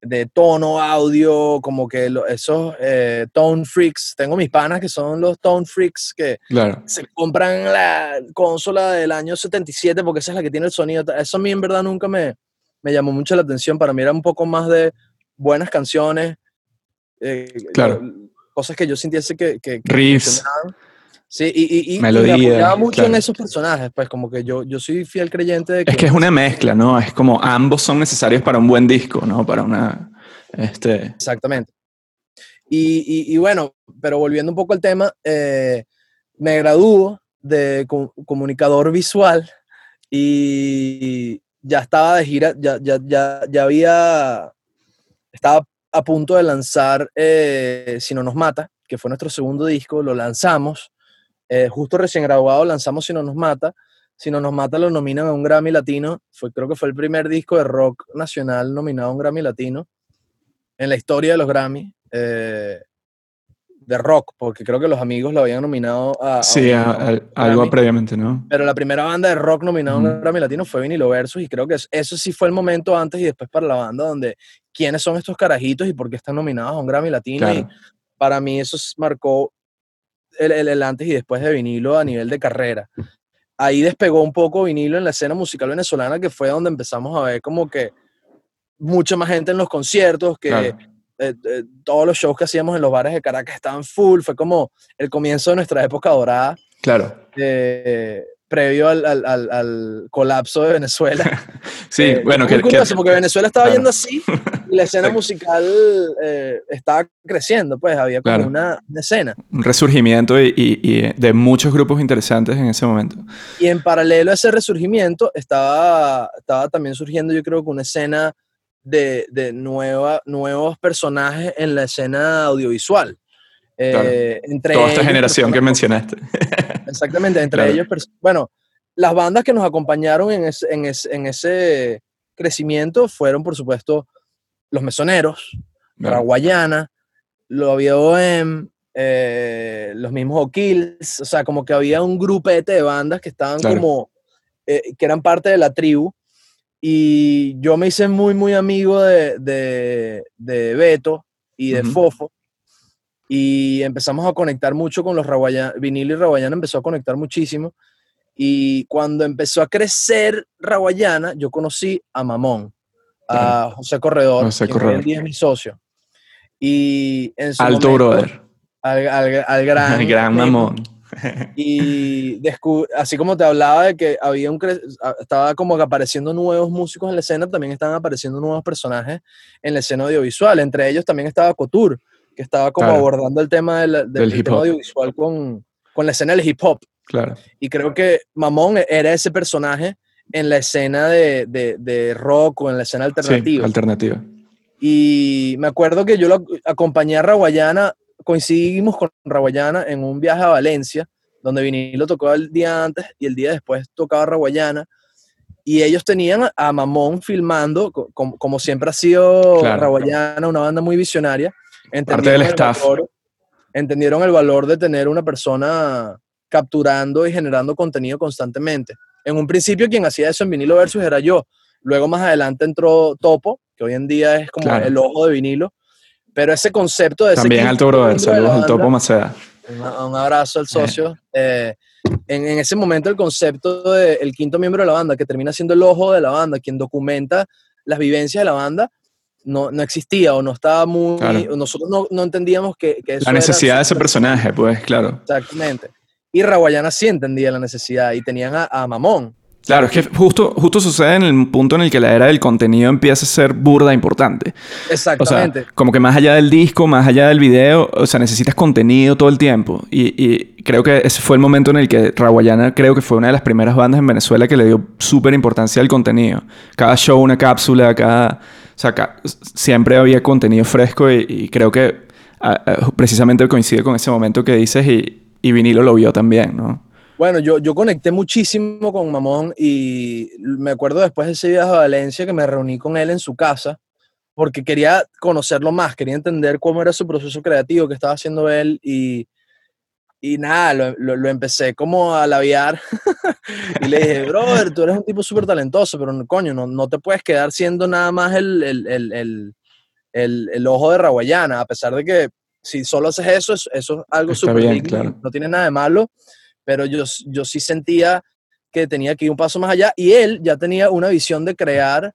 de tono, audio, como que esos eh, tone freaks. Tengo mis panas que son los tone freaks que se compran la consola del año 77 porque esa es la que tiene el sonido. Eso a mí en verdad nunca me, me llamó mucho la atención. Para mí era un poco más de buenas canciones. Eh, claro. Cosas que yo sintiese que... que, Riffs. Sí, y, y, me apoyaba mucho en esos personajes, pues como que yo, yo soy fiel creyente de que... Es que es una mezcla, ¿no? Es como ambos son necesarios para un buen disco, ¿no? Para una... Este... Exactamente. Y, y, bueno, pero volviendo un poco al tema, eh, me graduó de comunicador visual y ya estaba de gira, ya, ya, ya, ya había, estaba a punto de lanzar eh, Si no nos mata, que fue nuestro segundo disco, lo lanzamos eh, justo recién graduado lanzamos Si no nos mata. Si no nos mata lo nominan a un Grammy Latino. Fue, creo que fue el primer disco de rock nacional nominado a un Grammy Latino en la historia de los Grammy. Eh, de rock, porque creo que los amigos lo habían nominado a... Sí, algo previamente, ¿no? Pero la primera banda de rock nominada a un Grammy Latino fue Vinilo Versus y creo que eso sí fue el momento antes y después para la banda donde quiénes son estos carajitos y por qué están nominados a un Grammy Latino. Y para mí eso marcó el, antes y después de vinilo a nivel de carrera. Ahí despegó un poco vinilo en la escena musical venezolana, que fue donde empezamos a ver como que mucha más gente en los conciertos, que eh, eh, todos los shows que hacíamos en los bares de Caracas estaban full, fue como el comienzo de nuestra época dorada. Claro. Eh, previo al, al, al, colapso de Venezuela. <laughs> sí, bueno, que, curioso, porque Venezuela estaba yendo así y la <laughs> escena musical eh, estaba creciendo, pues había como una, escena. Un resurgimiento y, y, de muchos grupos interesantes en ese momento. Y en paralelo a ese resurgimiento estaba, estaba también surgiendo yo creo que una escena de, de nueva, nuevos personajes en la escena audiovisual. Eh, entre Toda esta generación que mencionaste. <laughs> Exactamente, entre ellos, bueno, las bandas que nos acompañaron en, en, ese crecimiento fueron, por supuesto, Los Mesoneros, La Guayana, lo había OM, eh, los mismos O'Kills, o sea, como que había un grupete de bandas que estaban como, eh, que eran parte de la tribu. Y yo me hice muy, muy amigo de, de, de Beto y de Fofo y empezamos a conectar mucho con los Raguayana, vinilo y Raguayana empezó a conectar muchísimo. Y cuando empezó a crecer Raguayana, yo conocí a Mamón, a José Corredor, José Corredor. que es mi socio. Y en su Alto brother. Al, al, gran... Al gran Mamón. Y así como te hablaba de que había un estaba como apareciendo nuevos músicos en la escena, también estaban apareciendo nuevos personajes en la escena audiovisual. Entre ellos también estaba Couture, que estaba como abordando el tema del, del, audiovisual con, con, la escena del hip hop. Claro. Y creo que Mamón era ese personaje en la escena de, de, de rock o en la escena alternativa. Sí, alternativa. Y me acuerdo que yo lo acompañé a Raguayana, coincidimos con Raguayana en un viaje a Valencia, donde Vinilo tocaba el día antes y el día después tocaba Raguayana. Y ellos tenían a Mamón filmando, como, como siempre ha sido Raguayana, una banda muy visionaria Parte del staff. entendieron el valor de tener una persona capturando y generando contenido constantemente. En un principio quien hacía eso en vinilo versus era yo. Luego más adelante entró Topo, que hoy en día es como el ojo de vinilo. Pero ese concepto de... También Alto Brother, saludos al Topo Maceda. Un, abrazo al socio. Eh, en, en, ese momento el concepto del quinto miembro de la banda, que termina siendo el ojo de la banda, quien documenta las vivencias de la banda, no, no existía o no estaba muy... Nosotros no, no, entendíamos que, que La necesidad de ese personaje, pues, claro. Exactamente. Y Raguayana sí entendía la necesidad y tenían a, Mamón. Claro, es que justo, justo sucede en el punto en el que la era del contenido empieza a ser burda importante. Exactamente. O sea, como que más allá del disco, más allá del video, o sea, necesitas contenido todo el tiempo. Y, y creo que ese fue el momento en el que Raguayana creo que fue una de las primeras bandas en Venezuela que le dio súper importancia al contenido. Cada show una cápsula, cada o sea, siempre había contenido fresco y, creo que precisamente coincide con ese momento que dices y, y, Vinilo lo vio también, ¿no? Bueno, yo, yo conecté muchísimo con Mamón y me acuerdo después de ese viaje a Valencia que me reuní con él en su casa porque quería conocerlo más, quería entender cómo era su proceso creativo, qué estaba haciendo él y, y nada, lo, lo, empecé como a labiar <laughs> y le dije, brother, tú eres un tipo súper talentoso, pero coño, no, no te puedes quedar siendo nada más el, el, el, el, el ojo de Raguayana, a pesar de que si solo haces eso, eso es algo súper claro. no tiene nada de malo, pero yo, yo sí sentía que tenía que ir un paso más allá y él ya tenía una visión de crear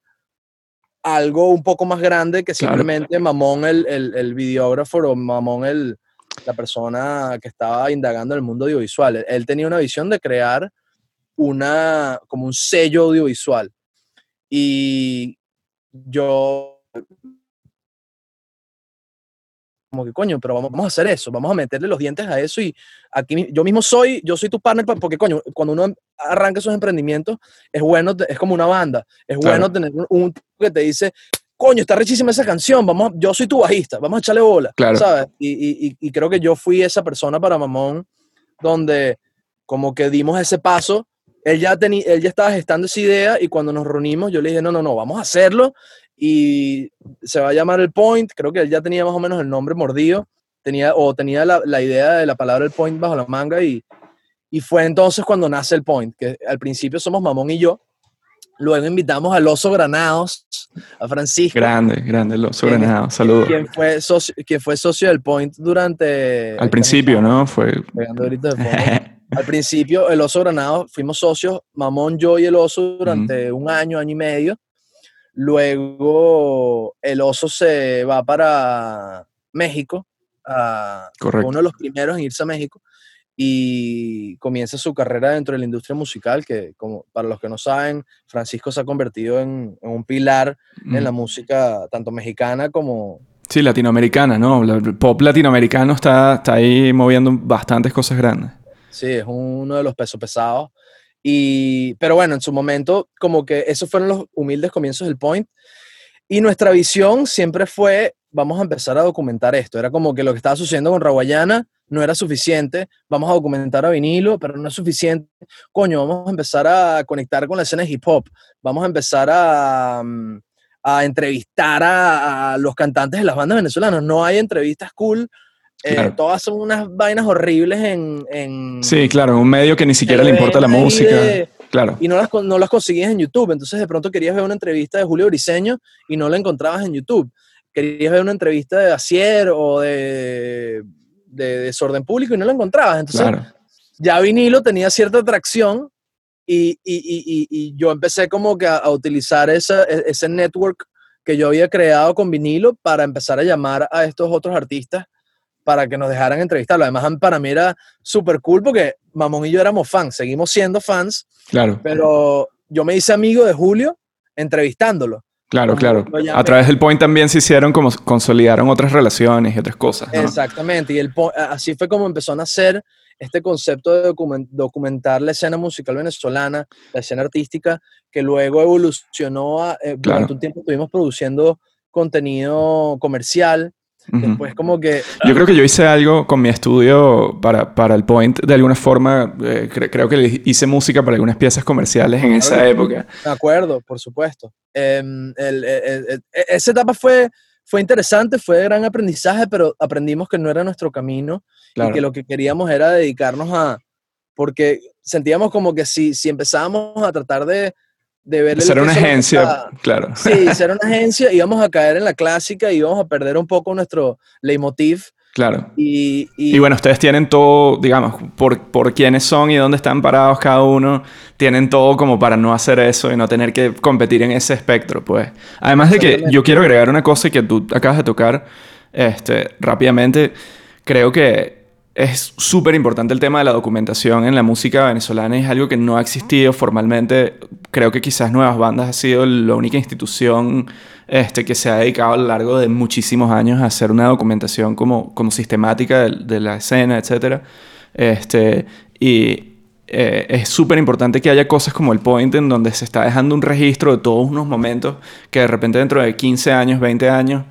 algo un poco más grande que simplemente Mamón el, el, el, videógrafo o Mamón el, la persona que estaba indagando en el mundo audiovisual. Él tenía una visión de crear una, como un sello audiovisual. Y yo como que coño, pero vamos, vamos, a hacer eso, vamos a meterle los dientes a eso y aquí yo mismo soy, yo soy tu partner porque coño, cuando uno arranca esos emprendimientos es bueno, es como una banda, es bueno tener un, que te dice, coño, está rechísima esa canción, vamos, yo soy tu bajista, vamos a echarle bola, ¿sabes? Y, y, y, creo que yo fui esa persona para Mamón donde como que dimos ese paso, él ya, tenía, él ya estaba gestando esa idea y cuando nos reunimos yo le dije, no, no, no, vamos a hacerlo y se va a llamar el point, creo que él ya tenía más o menos el nombre mordido, tenía, o tenía la, la idea de la palabra el point bajo la manga y, y fue entonces cuando nace el point, que al principio somos Mamón y yo, luego invitamos al Oso Granados, a Francisco. Grande, grande el Oso Granados, saludos. Quien fue, socio, quien fue socio del point durante... Al principio, ¿no? Fue... <laughs> al principio, el Oso Granados, fuimos socios, Mamón, yo y el Oso durante un año, año y medio Luego el oso se va para México, uno de los primeros en irse a México, y comienza su carrera dentro de la industria musical, que como para los que no saben, Francisco se ha convertido en, un pilar en la música tanto mexicana como... Sí, latinoamericana, ¿no? El pop latinoamericano está, está ahí moviendo bastantes cosas grandes. Sí, es uno de los pesos pesados y, pero bueno, en su momento, como que esos fueron los humildes comienzos del Point. Y nuestra visión siempre fue, vamos a empezar a documentar esto. Era como que lo que estaba sucediendo con Raguayana no era suficiente. Vamos a documentar a vinilo, pero no es suficiente. Coño, vamos a empezar a conectar con la escena de hip hop. Vamos a empezar a, mm, a entrevistar a, a los cantantes de las bandas venezolanas. No hay entrevistas cool eh, todas son unas vainas horribles en, Sí, claro, un medio que ni siquiera le importa la música. claro. Y no las, no las conseguías en YouTube. Entonces, de pronto querías ver una entrevista de Julio Briseño y no la encontrabas en YouTube. Querías ver una entrevista de Acier o de, de Desorden Público y no la encontrabas. Entonces, ya vinilo tenía cierta atracción y, y, y, y, yo empecé como que a, utilizar esa, e, ese network que yo había creado con vinilo para empezar a llamar a estos otros artistas para que nos dejaran entrevistarlo. Además, para mí era súper cool porque Mamón y yo éramos fans, seguimos siendo fans. Claro. Pero yo me hice amigo de Julio entrevistándolo. Claro, claro. A través del Point también se hicieron como consolidaron otras relaciones y otras cosas. Exactamente. Y el, así fue como empezó a nacer este concepto de documentar la escena musical venezolana, la escena artística, que luego evolucionó. A, eh, Durante un tiempo estuvimos produciendo contenido comercial Después como que... Yo creo que yo hice algo con mi estudio para, para el Point, de alguna forma, eh, creo que hice música para algunas piezas comerciales en esa época. De acuerdo, por supuesto. Em, e, esa etapa fue, fue interesante, fue de gran aprendizaje, pero aprendimos que no era nuestro camino y que lo que queríamos era dedicarnos a... Porque sentíamos como que si, si empezábamos a tratar de de ver ser una agencia, claro. <laughs> Sí, ser una agencia, íbamos a caer en la clásica y íbamos a perder un poco nuestro leitmotiv. Claro. Y, y, bueno, ustedes tienen todo, digamos, por, por quiénes son y dónde están parados cada uno, tienen todo como para no hacer eso y no tener que competir en ese espectro, pues. Además de que yo quiero agregar una cosa que tú acabas de tocar este, rápidamente, creo que es súper importante el tema de la documentación en la música venezolana. Es algo que no ha existido formalmente. Creo que quizás Nuevas Bandas ha sido la única institución este, que se ha dedicado a lo largo de muchísimos años a hacer una documentación como, como sistemática de, la escena, etc. Este, y eh, es súper importante que haya cosas como el Point en donde se está dejando un registro de todos unos momentos que de repente dentro de 15 años, 20 años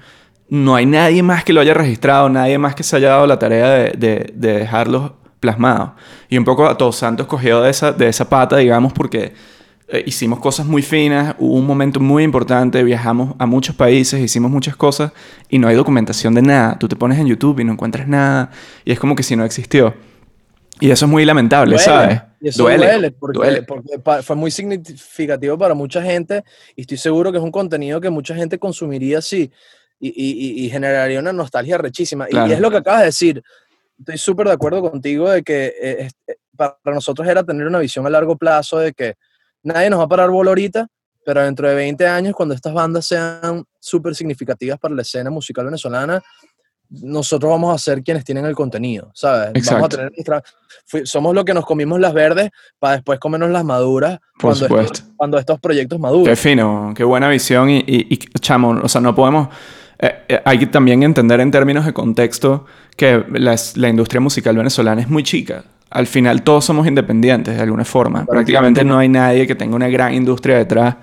no hay nadie más que lo haya registrado, nadie más que se haya dado la tarea de, de, de dejarlos plasmados. Y un poco a Todos Santos cogió de esa, de esa pata, digamos, porque eh, hicimos cosas muy finas, hubo un momento muy importante, viajamos a muchos países, hicimos muchas cosas y no hay documentación de nada. Tú te pones en YouTube y no encuentras nada y es como que si no existió. Y eso es muy lamentable, Duele, ¿sabes? Y eso duele, porque, porque pa- fue muy significativo para mucha gente y estoy seguro que es un contenido que mucha gente consumiría así y, y- y- generaría una nostalgia rechísima. Y- Y, Claro. es lo que acabas de decir. Estoy súper de acuerdo contigo de que eh, eh, para nosotros era tener una visión a largo plazo de que nadie nos va a parar bola ahorita, pero dentro de 20 años, cuando estas bandas sean súper significativas para la escena musical venezolana, nosotros vamos a ser quienes tienen el contenido, ¿sabes? Vamos a Exacto. tener nuestra- somos lo que nos comimos las verdes para después comernos las maduras Por cuando. Estos, cuando estos proyectos Qué maduren. fino, qué buena visión y, y, y, chamo, o sea, no podemos... eh, eh, hay que también entender en términos de contexto que la, la industria musical venezolana es muy chica. Al final todos somos independientes de alguna forma. Prácticamente no hay nadie que tenga una gran industria detrás,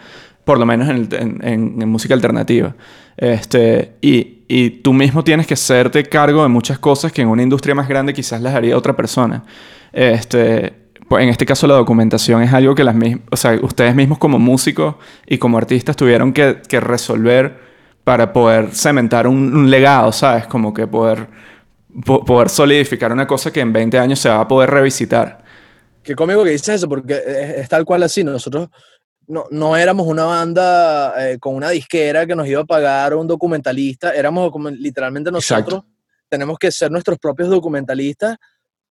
por lo menos en, en- en- en música alternativa. Este, y, y tú mismo tienes que hacerte cargo de muchas cosas que en una industria más grande quizás las haría otra persona. Este, pues en este caso la documentación es algo que las o sea, ustedes mismos como músicos y como artistas tuvieron que, que resolver para poder cementar un, un legado, ¿sabes? Como que poder, po- poder solidificar una cosa que en 20 años se va a poder revisitar. Qué cómico que dices eso, porque es, es tal cual así. Nosotros no, no éramos una banda eh, con una disquera que nos iba a pagar un documentalista, éramos como literalmente Exacto. nosotros. Tenemos que ser nuestros propios documentalistas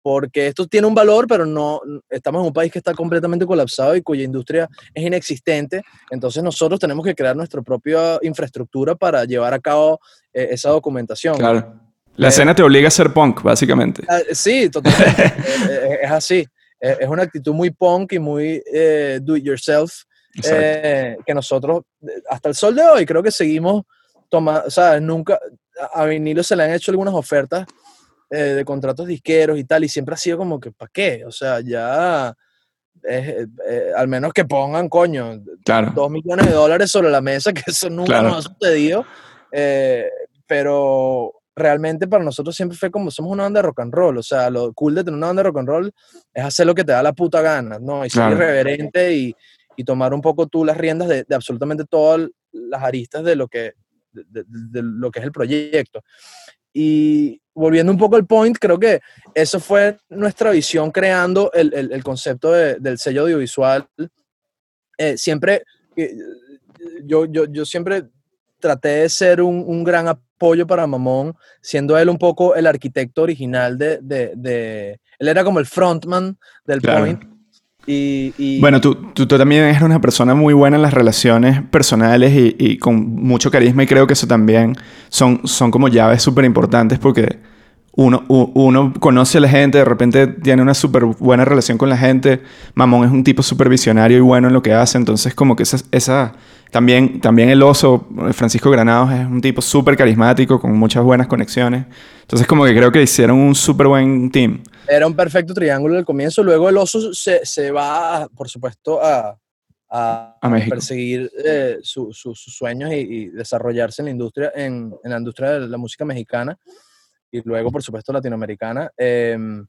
porque esto tiene un valor, pero no estamos en un país que está completamente colapsado y cuya industria es inexistente. Entonces nosotros tenemos que crear nuestra propia infraestructura para llevar a cabo eh, esa documentación. Claro. La Eh, escena te obliga a ser punk, básicamente. Ah, Sí, totalmente. <laughs> Eh, eh, es así. Eh, Es una actitud muy punk y muy eh, do it yourself eh, que nosotros eh, hasta el sol de hoy creo que seguimos tomando, ¿sabes? Nunca a vinilo se le han hecho algunas ofertas eh, de contratos disqueros y tal y siempre ha sido como que ¿para qué? O sea, ya eh, eh, al menos que pongan coño claro. dos millones de dólares sobre la mesa, <laughs> que eso nunca Claro. nos ha sucedido. eh, pero realmente para nosotros siempre fue como somos una banda de rock and roll. O sea, lo cool de tener una banda de rock and roll es hacer lo que te da la puta gana, ¿no? Y ser Claro. irreverente y, y tomar un poco tú las riendas de, de absolutamente todas las aristas de lo que, de, de- de lo que es el proyecto. Y volviendo un poco al point, creo que eso fue nuestra visión creando el, el- el concepto de- del sello audiovisual. Eh, siempre, eh, yo, yo, yo siempre traté de ser un, un gran apoyo para Mamón, siendo él un poco el arquitecto original de... de- de- él era como el frontman del Claro. point. Y, y- Bueno, tú, tú, tú también eres una persona muy buena en las relaciones personales y, y con mucho carisma y creo que eso también son, son como llaves súper importantes porque uno, uno conoce a la gente, de repente tiene una súper buena relación con la gente. Mamón es un tipo súper visionario y bueno en lo que hace, entonces como que esa... esa también, también el oso, Francisco Granados, es un tipo súper carismático, con muchas buenas conexiones. Entonces como que creo que hicieron un súper buen team. era un perfecto triángulo al comienzo. Luego el oso se, se va, por supuesto, a, a, A perseguir eh, su- su- sus sueños y, y desarrollarse en la industria, en, en la industria de la música mexicana y luego, por supuesto, latinoamericana. Em,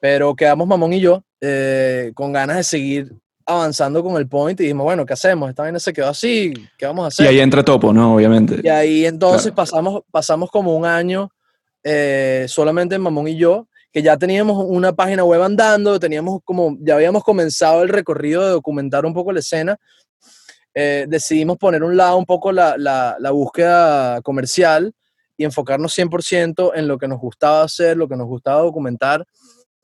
pero quedamos Mamón y yo eh, con ganas de seguir avanzando con el point y dijimos, bueno, ¿qué hacemos? Esta vaina se quedó así, ¿qué vamos a Y hacer? ahí entra Topo, ¿no? Obviamente. Y ahí entonces Claro. pasamos, pasamos como un año eh, solamente Mamón y yo, que ya teníamos una página web andando, teníamos como, ya habíamos comenzado el recorrido de documentar un poco la escena. Eh, decidimos poner un lado un poco la, la, la búsqueda comercial y enfocarnos 100% en lo que nos gustaba hacer, lo que nos gustaba documentar.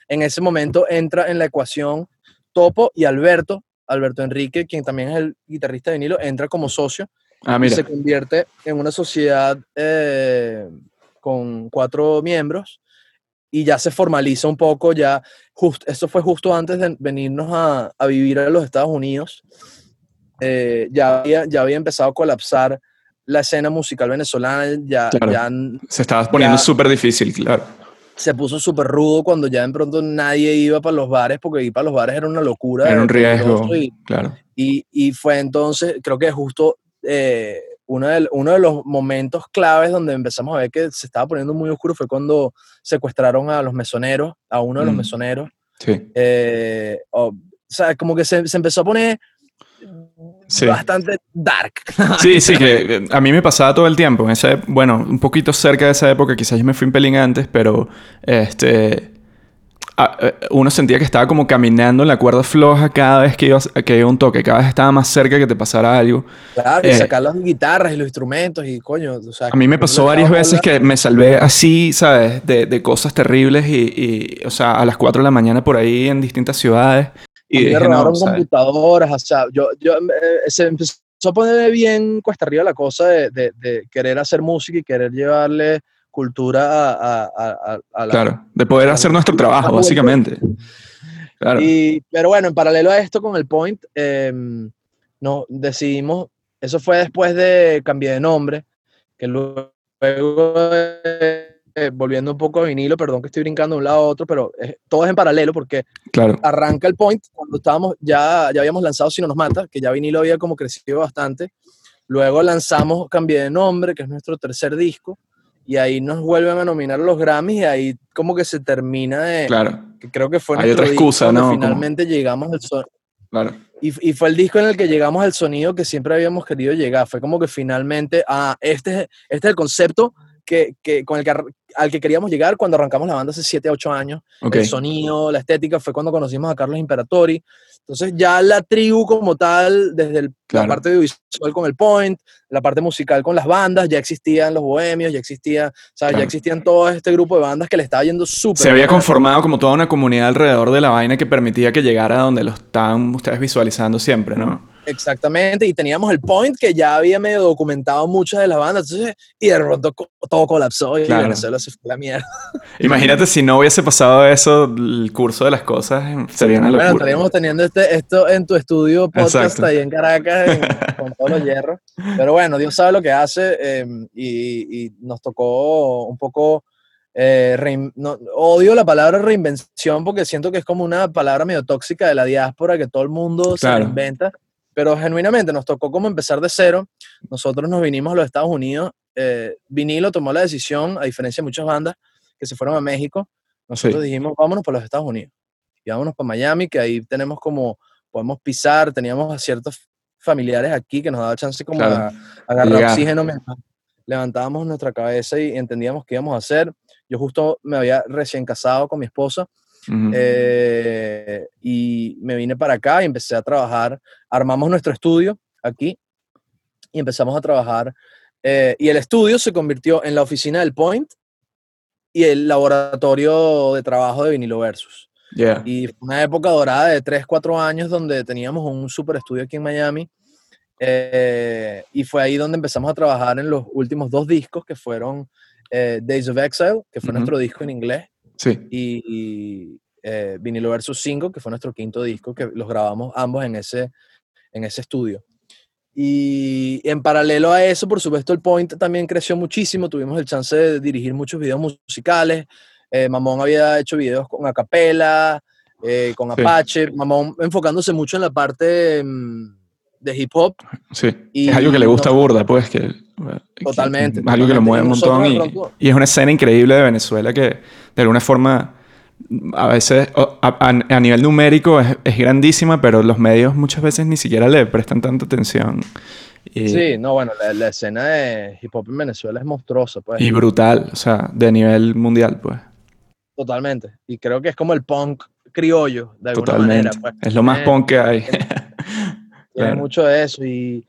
En ese momento entra en la ecuación Topo y Alberto, Alberto Enrique, quien también es el guitarrista de vinilo, entra como socio Ah, y mira. se convierte en una sociedad eh, con cuatro miembros y ya se formaliza un poco, ya, just, esto fue justo antes de venirnos a, a vivir a los Estados Unidos, Eh, ya, había, ya había empezado a colapsar la escena musical venezolana, ya, Claro. ya Se estaba poniendo súper difícil, claro. se puso súper rudo cuando ya de pronto nadie iba para los bares, porque ir para los bares era una locura. Era un riesgo, y- claro. y, y fue entonces, creo que justo eh, uno, de, uno de los momentos claves donde empezamos a ver que se estaba poniendo muy oscuro fue cuando secuestraron a los mesoneros, a uno de los Mm. mesoneros. Sí. Eh, o, o sea, como que se, se empezó a poner Sí. bastante dark. Sí, <laughs> sí, que a mí me pasaba todo el tiempo. En esa, ep- bueno, un poquito cerca de esa época, quizás yo me fui un pelín antes, pero este, eh, uno sentía que estaba como caminando en la cuerda floja cada vez que iba, que iba un toque, cada vez estaba más cerca que te pasara algo. Claro, y Eh. sacar las guitarras y los instrumentos y coño, o sea, A mí me pasó varias veces que me salvé así, ¿sabes? De, de cosas terribles y, y, o sea, a las 4 de la mañana por ahí en distintas ciudades. Y dije, robaron computadoras, o sea, yo, yo eh, se empezó a poner bien cuesta arriba la cosa de, de- de querer hacer música y querer llevarle cultura a, a- a- a- a la... Claro, de poder hacer nuestro trabajo, básicamente. Claro. Y, pero bueno, en paralelo a esto con el Point, eh, no, decidimos, eso fue después de cambiar de nombre, que luego, eh, eh, volviendo un poco a vinilo, perdón que estoy brincando de un lado a otro, pero es- todo es en paralelo porque Claro. arranca el point cuando estábamos, ya, ya habíamos lanzado Si no nos mata, que ya vinilo había como crecido bastante. Luego lanzamos Cambié de nombre, que es nuestro tercer disco, y ahí nos vuelven a nominar los Grammys y ahí como que se termina de... Claro, Que creo que fue Hay otra excusa, ¿no? Finalmente llegamos al son- claro. y, y fue el disco en el que llegamos al sonido que siempre habíamos querido llegar. Fue como que finalmente, ah, este, es- este es el concepto que, que, con el que, al que queríamos llegar cuando arrancamos la banda hace 7, 8 años Ok. el sonido, la estética, fue cuando conocimos a Carlos Imperatori. Entonces ya la tribu como tal, desde el- Claro. la parte audiovisual con el Point, la parte musical con las bandas, ya existían los bohemios, ya existía, ¿sabes? Claro. Ya existían todo este grupo de bandas que le estaba yendo súper Se había conformado como toda una comunidad alrededor de la vaina que permitía que llegara a donde lo estaban ustedes visualizando siempre, ¿no? Exactamente, y teníamos el Point que ya había medio documentado muchas de las bandas, entonces, y de pronto todo colapsó y Claro. Venezuela se fue la mierda. <laughs> Imagínate si no hubiese pasado eso, el curso de las cosas eh, sería una Bueno, locura. estaríamos teniendo este, esto en tu estudio podcast Exacto. ahí en Caracas en- <laughs> con todos los hierros. Pero bueno, Dios sabe lo que hace eh, y, y nos tocó un poco... eh, no, odio la palabra reinvención porque siento que es como una palabra medio tóxica de la diáspora que todo el mundo se Claro. reinventa. Pero genuinamente nos tocó como empezar de cero. Nosotros nos vinimos a los Estados Unidos. eh, Vinilo tomó la decisión, a diferencia de muchas bandas que se fueron a México. Nosotros Sí. dijimos, vámonos para los Estados Unidos y vámonos para Miami, que ahí tenemos como, podemos pisar, teníamos a ciertos familiares aquí que nos daba chance como Claro. a, agarrar oxígeno mientras levantábamos nuestra cabeza y entendíamos qué íbamos a hacer. Yo justo me había recién casado con mi esposa Ujú. eh, y me vine para acá y empecé a trabajar. Armamos nuestro estudio aquí y empezamos a trabajar. eh, y el estudio se convirtió en la oficina del Point y el laboratorio de trabajo de Vinilo Versus. Yeah. Y fue una época dorada de 3, 4 años donde teníamos un super estudio aquí en Miami. eh, y fue ahí donde empezamos a trabajar en los últimos dos discos que fueron eh, Days of Exile, que fue Ujú. nuestro disco en inglés, Sí. y, y, eh, Vinilo Versus 5, que fue nuestro quinto disco, que los grabamos ambos en ese, en ese estudio. Y en paralelo a eso, por supuesto, el Point también creció muchísimo. Tuvimos el chance de dirigir muchos videos musicales. Eh, Mamón había hecho videos con Acapella, eh, con Sí. Apache. Mamón enfocándose mucho en la parte mm, de hip hop. Sí. Y es algo que le gusta no- burda, pues, que... que- Totalmente, Es algo que lo totalmente. mueve un montón y, y es una escena increíble de Venezuela que de alguna forma a veces a, a- a nivel numérico es, es grandísima, pero los medios muchas veces ni siquiera le prestan tanta atención. Y, Sí, no, bueno, la, la escena de hip hop en Venezuela es monstruosa, pues. y brutal, o sea, de nivel mundial, pues. Totalmente. Y creo que es como el punk criollo, de alguna Totalmente. manera. Pues. es lo más Tiene- punk que hay. <laughs> Tiene Claro. mucho de eso. Y,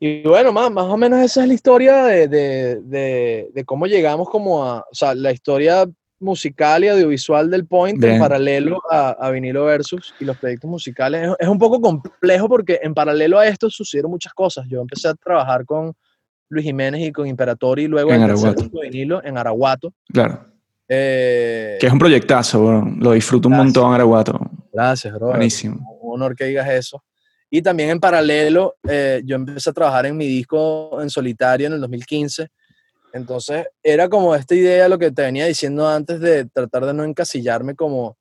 y bueno, más, más o menos esa es la historia de, de, de, de cómo llegamos como a, o sea, la historia musical y audiovisual del Point Bien. en paralelo a, a Vinilo Versus y los proyectos musicales. Es, es un poco complejo porque en paralelo a esto sucedieron muchas cosas. Yo empecé a trabajar con Luis Jiménez y con Imperatori y luego En Araguato. vinilo en Araguato. claro. Eh, Que es un proyectazo, bro. Lo disfruto un Gracias. montón, Araguato. Gracias, bro. Buenísimo. Un honor que digas eso. Y también en paralelo, eh, yo empecé a trabajar en mi disco en solitario en el 2015. Entonces, era como esta idea, lo que te venía diciendo antes, de tratar de no encasillarme como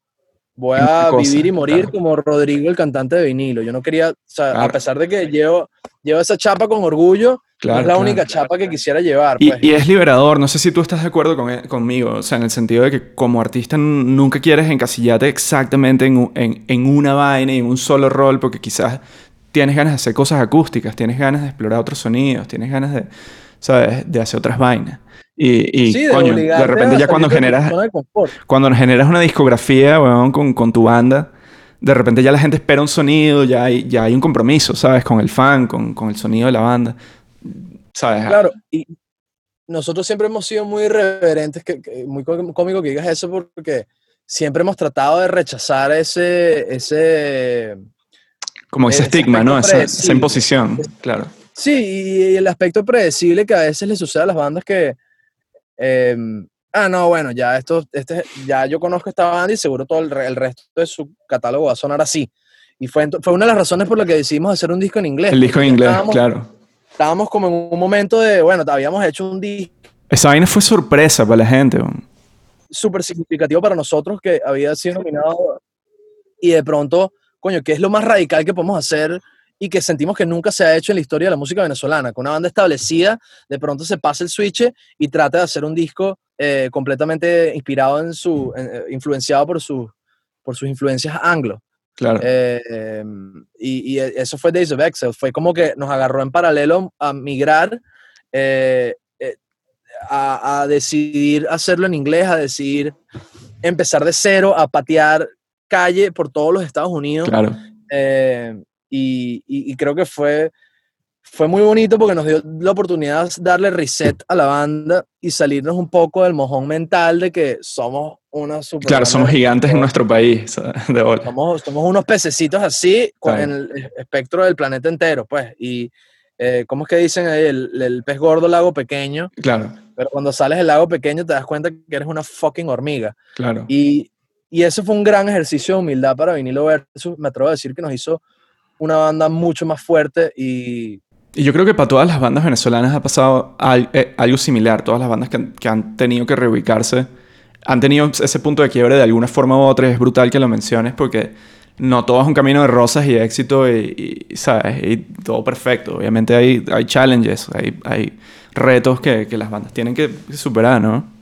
voy a cosa, vivir y morir claro. como Rodrigo, el cantante de vinilo. Yo no quería, o sea, a pesar de que llevo, llevo esa chapa con orgullo, Claro, no es la única chapa que quisiera llevar. Y, pues. y es liberador, no sé si tú estás de acuerdo con, e- conmigo, o sea, en el sentido de que como artista nunca quieres encasillarte exactamente en, en, en una vaina y en un solo rol, porque quizás tienes ganas de hacer cosas acústicas, tienes ganas de explorar otros sonidos, tienes ganas de, ¿sabes? De hacer otras vainas. Y, y Sí, de coño, de obligarte repente ya cuando de generas, de cuando generas una discografía, weón, con, con tu banda, de repente ya la gente espera un sonido, ya hay, ya hay un compromiso, ¿sabes? Con el fan, con, con el sonido de la banda. ¿Sabes? Claro, y nosotros siempre hemos sido muy irreverentes, que, que- muy có- cómico que digas eso porque siempre hemos tratado de rechazar ese, ese, Como ese ese estigma, ¿no? Esa, esa imposición, claro. Sí, y el aspecto predecible que a veces le sucede a las bandas que, em, ah, no, bueno, ya esto, este, ya yo conozco esta banda y seguro todo el, el resto de su catálogo va a sonar así. Y fue, fue una de las razones por las que decidimos hacer un disco en inglés. El disco en inglés, estábamos- claro. Estábamos como en un momento de, bueno, habíamos hecho un disco Esa vaina fue sorpresa para la gente, súper significativo para nosotros que había sido nominado y de pronto, coño, ¿qué es lo más radical que podemos hacer y que sentimos que nunca se ha hecho en la historia de la música venezolana? Con una banda establecida, de pronto se pasa el switch y trata de hacer un disco eh, completamente inspirado en su, en- eh, influenciado por, su, por sus influencias anglo. Claro. Eh, em, y, y eso fue Days of Excel. Fue como que nos agarró en paralelo a migrar, eh, eh, a, a decidir hacerlo en inglés, a decidir empezar de cero, a patear calle por todos los Estados Unidos. claro. Y, y- y creo que fue, fue muy bonito porque nos dio la oportunidad de darle reset a la banda y salirnos un poco del mojón mental de que somos una super Claro, somos gigantes en nuestro país, de bola. somos, somos unos pececitos así con en el espectro del planeta entero, pues. Y, eh, ¿cómo es que dicen ahí? El, el pez gordo, lago pequeño. Claro, Pero cuando sales del lago pequeño te das cuenta que eres una fucking hormiga. claro. Y, y ese fue un gran ejercicio de humildad para Vinilo Versus. Me atrevo a decir que nos hizo una banda mucho más fuerte y Y yo creo que para todas las bandas venezolanas ha pasado eh, algo similar. Todas las bandas que, han- que han tenido que reubicarse han tenido ese punto de quiebre de alguna forma u otra. Es brutal que lo menciones porque no todo es un camino de rosas y éxito y, y, ¿sabes? Y todo perfecto. Obviamente hay, hay challenges, hay, hay retos que, que las bandas tienen que superar, ¿no?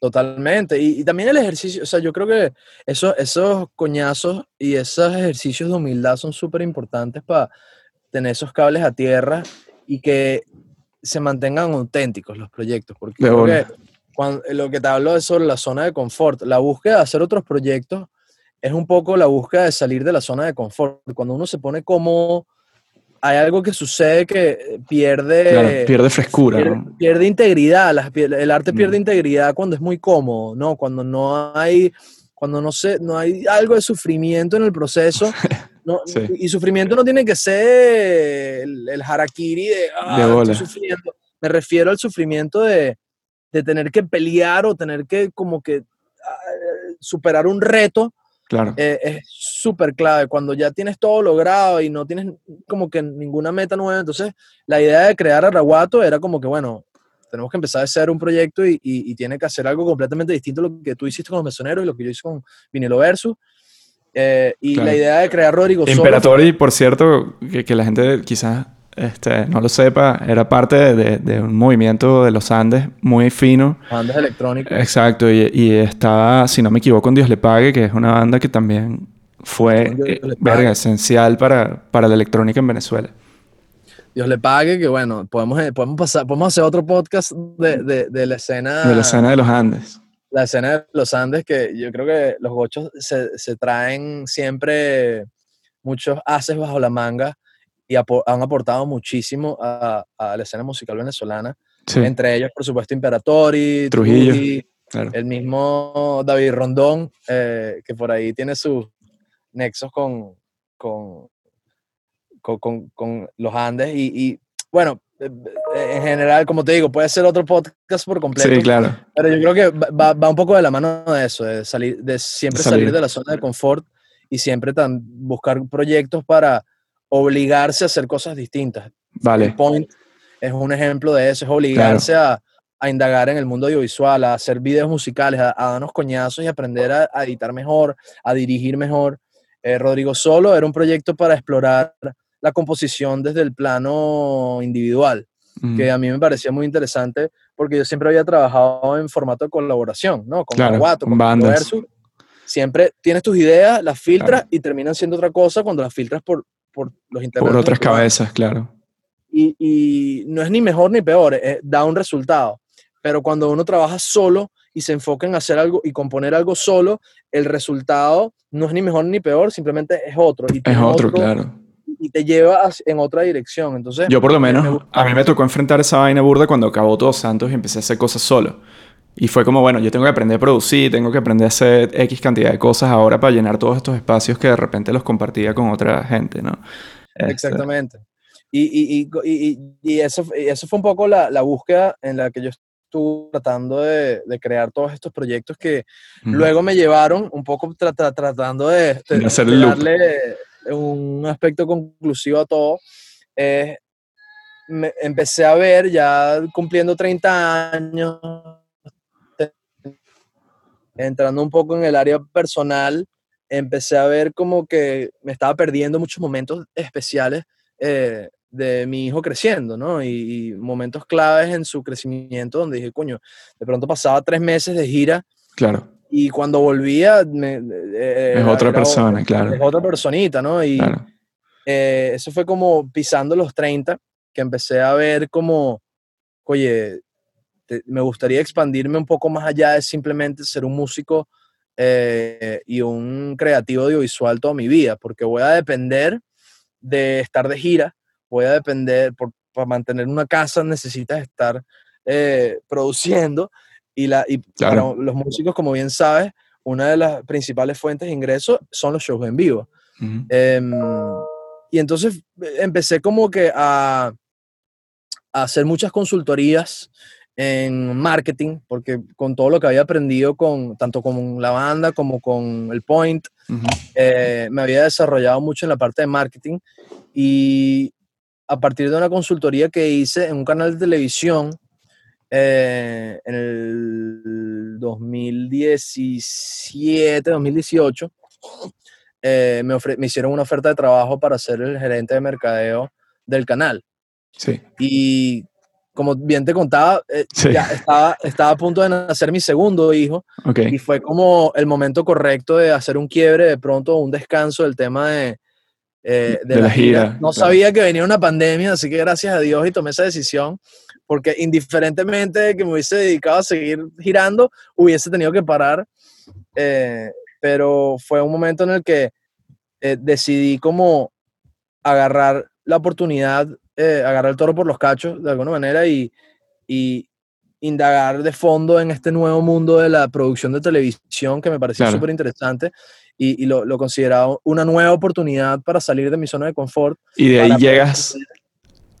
Totalmente. Y, y también el ejercicio, o sea, yo creo que esos, esos coñazos y esos ejercicios de humildad son súper importantes para tener esos cables a tierra y que se mantengan auténticos los proyectos. Porque creo que cuando, lo que te hablo es sobre la zona de confort. La búsqueda de hacer otros proyectos es un poco la búsqueda de salir de la zona de confort. Cuando uno se pone cómodo, hay algo que sucede que pierde Claro, pierde frescura, pierde, ¿no? pierde integridad, las el arte pierde Mm. integridad cuando es muy cómodo, ¿no? Cuando no hay, cuando no sé, no hay algo de sufrimiento en el proceso. <laughs> No, Sí. Y sufrimiento no tiene que ser el, el harakiri de, "Ah, estoy sufriendo. Me refiero al sufrimiento de, de tener que pelear o tener que como que ah, superar un reto Claro. eh, es súper clave. Cuando ya tienes todo logrado y no tienes como que ninguna meta nueva, entonces la idea de crear Araguato era como que, bueno, tenemos que empezar a hacer un proyecto y, y- y tiene que hacer algo completamente distinto a lo que tú hiciste con los mesoneros y lo que yo hice con Vinilo Versus. Eh, y Claro. la idea de crear Rodrigo Solo Imperatori, por cierto, que, que la gente quizás este, no lo sepa, era parte de, de un movimiento de los Andes muy fino. bandas electrónicas. Exacto, y, y estaba, si no me equivoco, en Dios le pague, que es una banda que también fue eh, verga, esencial para, para la electrónica en Venezuela. Dios le pague, que bueno, podemos, eh, podemos, pasar, podemos hacer otro podcast de, de- de la escena. De la escena de los Andes. la escena de los Andes, que yo creo que los gochos se, se traen siempre muchos haces bajo la manga y apo- han aportado muchísimo a, a la escena musical venezolana. Sí, Entre ellos, por supuesto, Imperatori, Trujillo. Truji, claro. el mismo David Rondón, eh, que por ahí tiene sus nexos con, con, con, con- con los Andes. Y, y, bueno, eh, eh, en general, como te digo, puede ser otro podcast por completo. Sí, claro. Pero yo creo que va, va- va un poco de la mano de eso, de, salir, de siempre Salir. salir. de la zona de confort y siempre tan, buscar proyectos para obligarse a hacer cosas distintas. Vale. El Point es un ejemplo de eso, es obligarse a, a indagar en el mundo audiovisual, a hacer videos musicales, a, a darnos coñazos y aprender a, a editar mejor, a dirigir mejor. Eh, Rodrigo Solo era un proyecto para explorar la composición desde el plano individual Mm, que a mí me parecía muy interesante porque yo siempre había trabajado en formato de colaboración, ¿no? Con Claro, Guato, con. Versus. Siempre tienes tus ideas, las filtras Claro. y terminan siendo otra cosa cuando las filtras por, por los Por otras cabezas, claro. Y, y no es ni mejor ni peor, eh, da un resultado. Pero cuando uno trabaja solo y se enfoca en hacer algo y componer algo solo, el resultado no es ni mejor ni peor, simplemente es otro. Y Es tiene otro, claro. Y te lleva en otra dirección. Entonces, Yo por lo me menos, gusta a mí me tocó enfrentar esa vaina burda cuando acabó Todos Santos y empecé a hacer cosas solo. Y fue como, bueno, yo tengo que aprender a producir, tengo que aprender a hacer X cantidad de cosas ahora para llenar todos estos espacios que de repente los compartía con otra gente, ¿no? Este, Exactamente. Y, y, y, y, eso, eso fue un poco la, la búsqueda en la que yo estuve tratando de, de crear todos estos proyectos que ujú. luego me llevaron un poco tra- tra- tratando de, de- De hacer darle un aspecto conclusivo a todo. eh, me- empecé a ver ya cumpliendo 30 años, entrando un poco en el área personal, empecé a ver como que me estaba perdiendo muchos momentos especiales eh, de mi hijo creciendo, ¿no? Y, y momentos claves en su crecimiento donde dije, coño, de pronto pasaba tres meses de gira Claro, y cuando volvía me- eh, Es era- otra era persona, claro. Es otra personita, ¿no? Y claro. eh, eso fue como pisando los 30, que empecé a ver como, oye, te- me gustaría expandirme un poco más allá de simplemente ser un músico eh, y un creativo audiovisual toda mi vida, porque voy a depender de estar de gira, voy a depender, por, para mantener una casa necesitas estar eh, produciendo y, la, y Claro. para los músicos, como bien sabes, una de las principales fuentes de ingresos son los shows en vivo. Em, y entonces eh, empecé como que a, a hacer muchas consultorías en marketing, porque con todo lo que había aprendido con tanto con la banda como con el Point, Ujú. eh, me había desarrollado mucho en la parte de marketing y a partir de una consultoría que hice en un canal de televisión eh, en el 2017, 2018, eh, me, me hicieron una oferta de trabajo para ser el gerente de mercadeo del canal. Sí, Y como bien te contaba, eh, Sí. ya estaba, estaba a punto de nacer mi segundo hijo ok. y fue como el momento correcto de hacer un quiebre, de pronto un descanso del tema de, eh, de, De la, la gira. gira, No claro. sabía que venía una pandemia, así que gracias a Dios y tomé esa decisión, porque indiferentemente de que me hubiese dedicado a seguir girando, hubiese tenido que parar. eh, pero fue un momento en el que eh, decidí como agarrar la oportunidad, eh, agarrar el toro por los cachos de alguna manera y, y indagar de fondo en este nuevo mundo de la producción de televisión que me pareció Claro. súper interesante y, y lo, lo consideraba una nueva oportunidad para salir de mi zona de confort. Y de ahí poder llegas,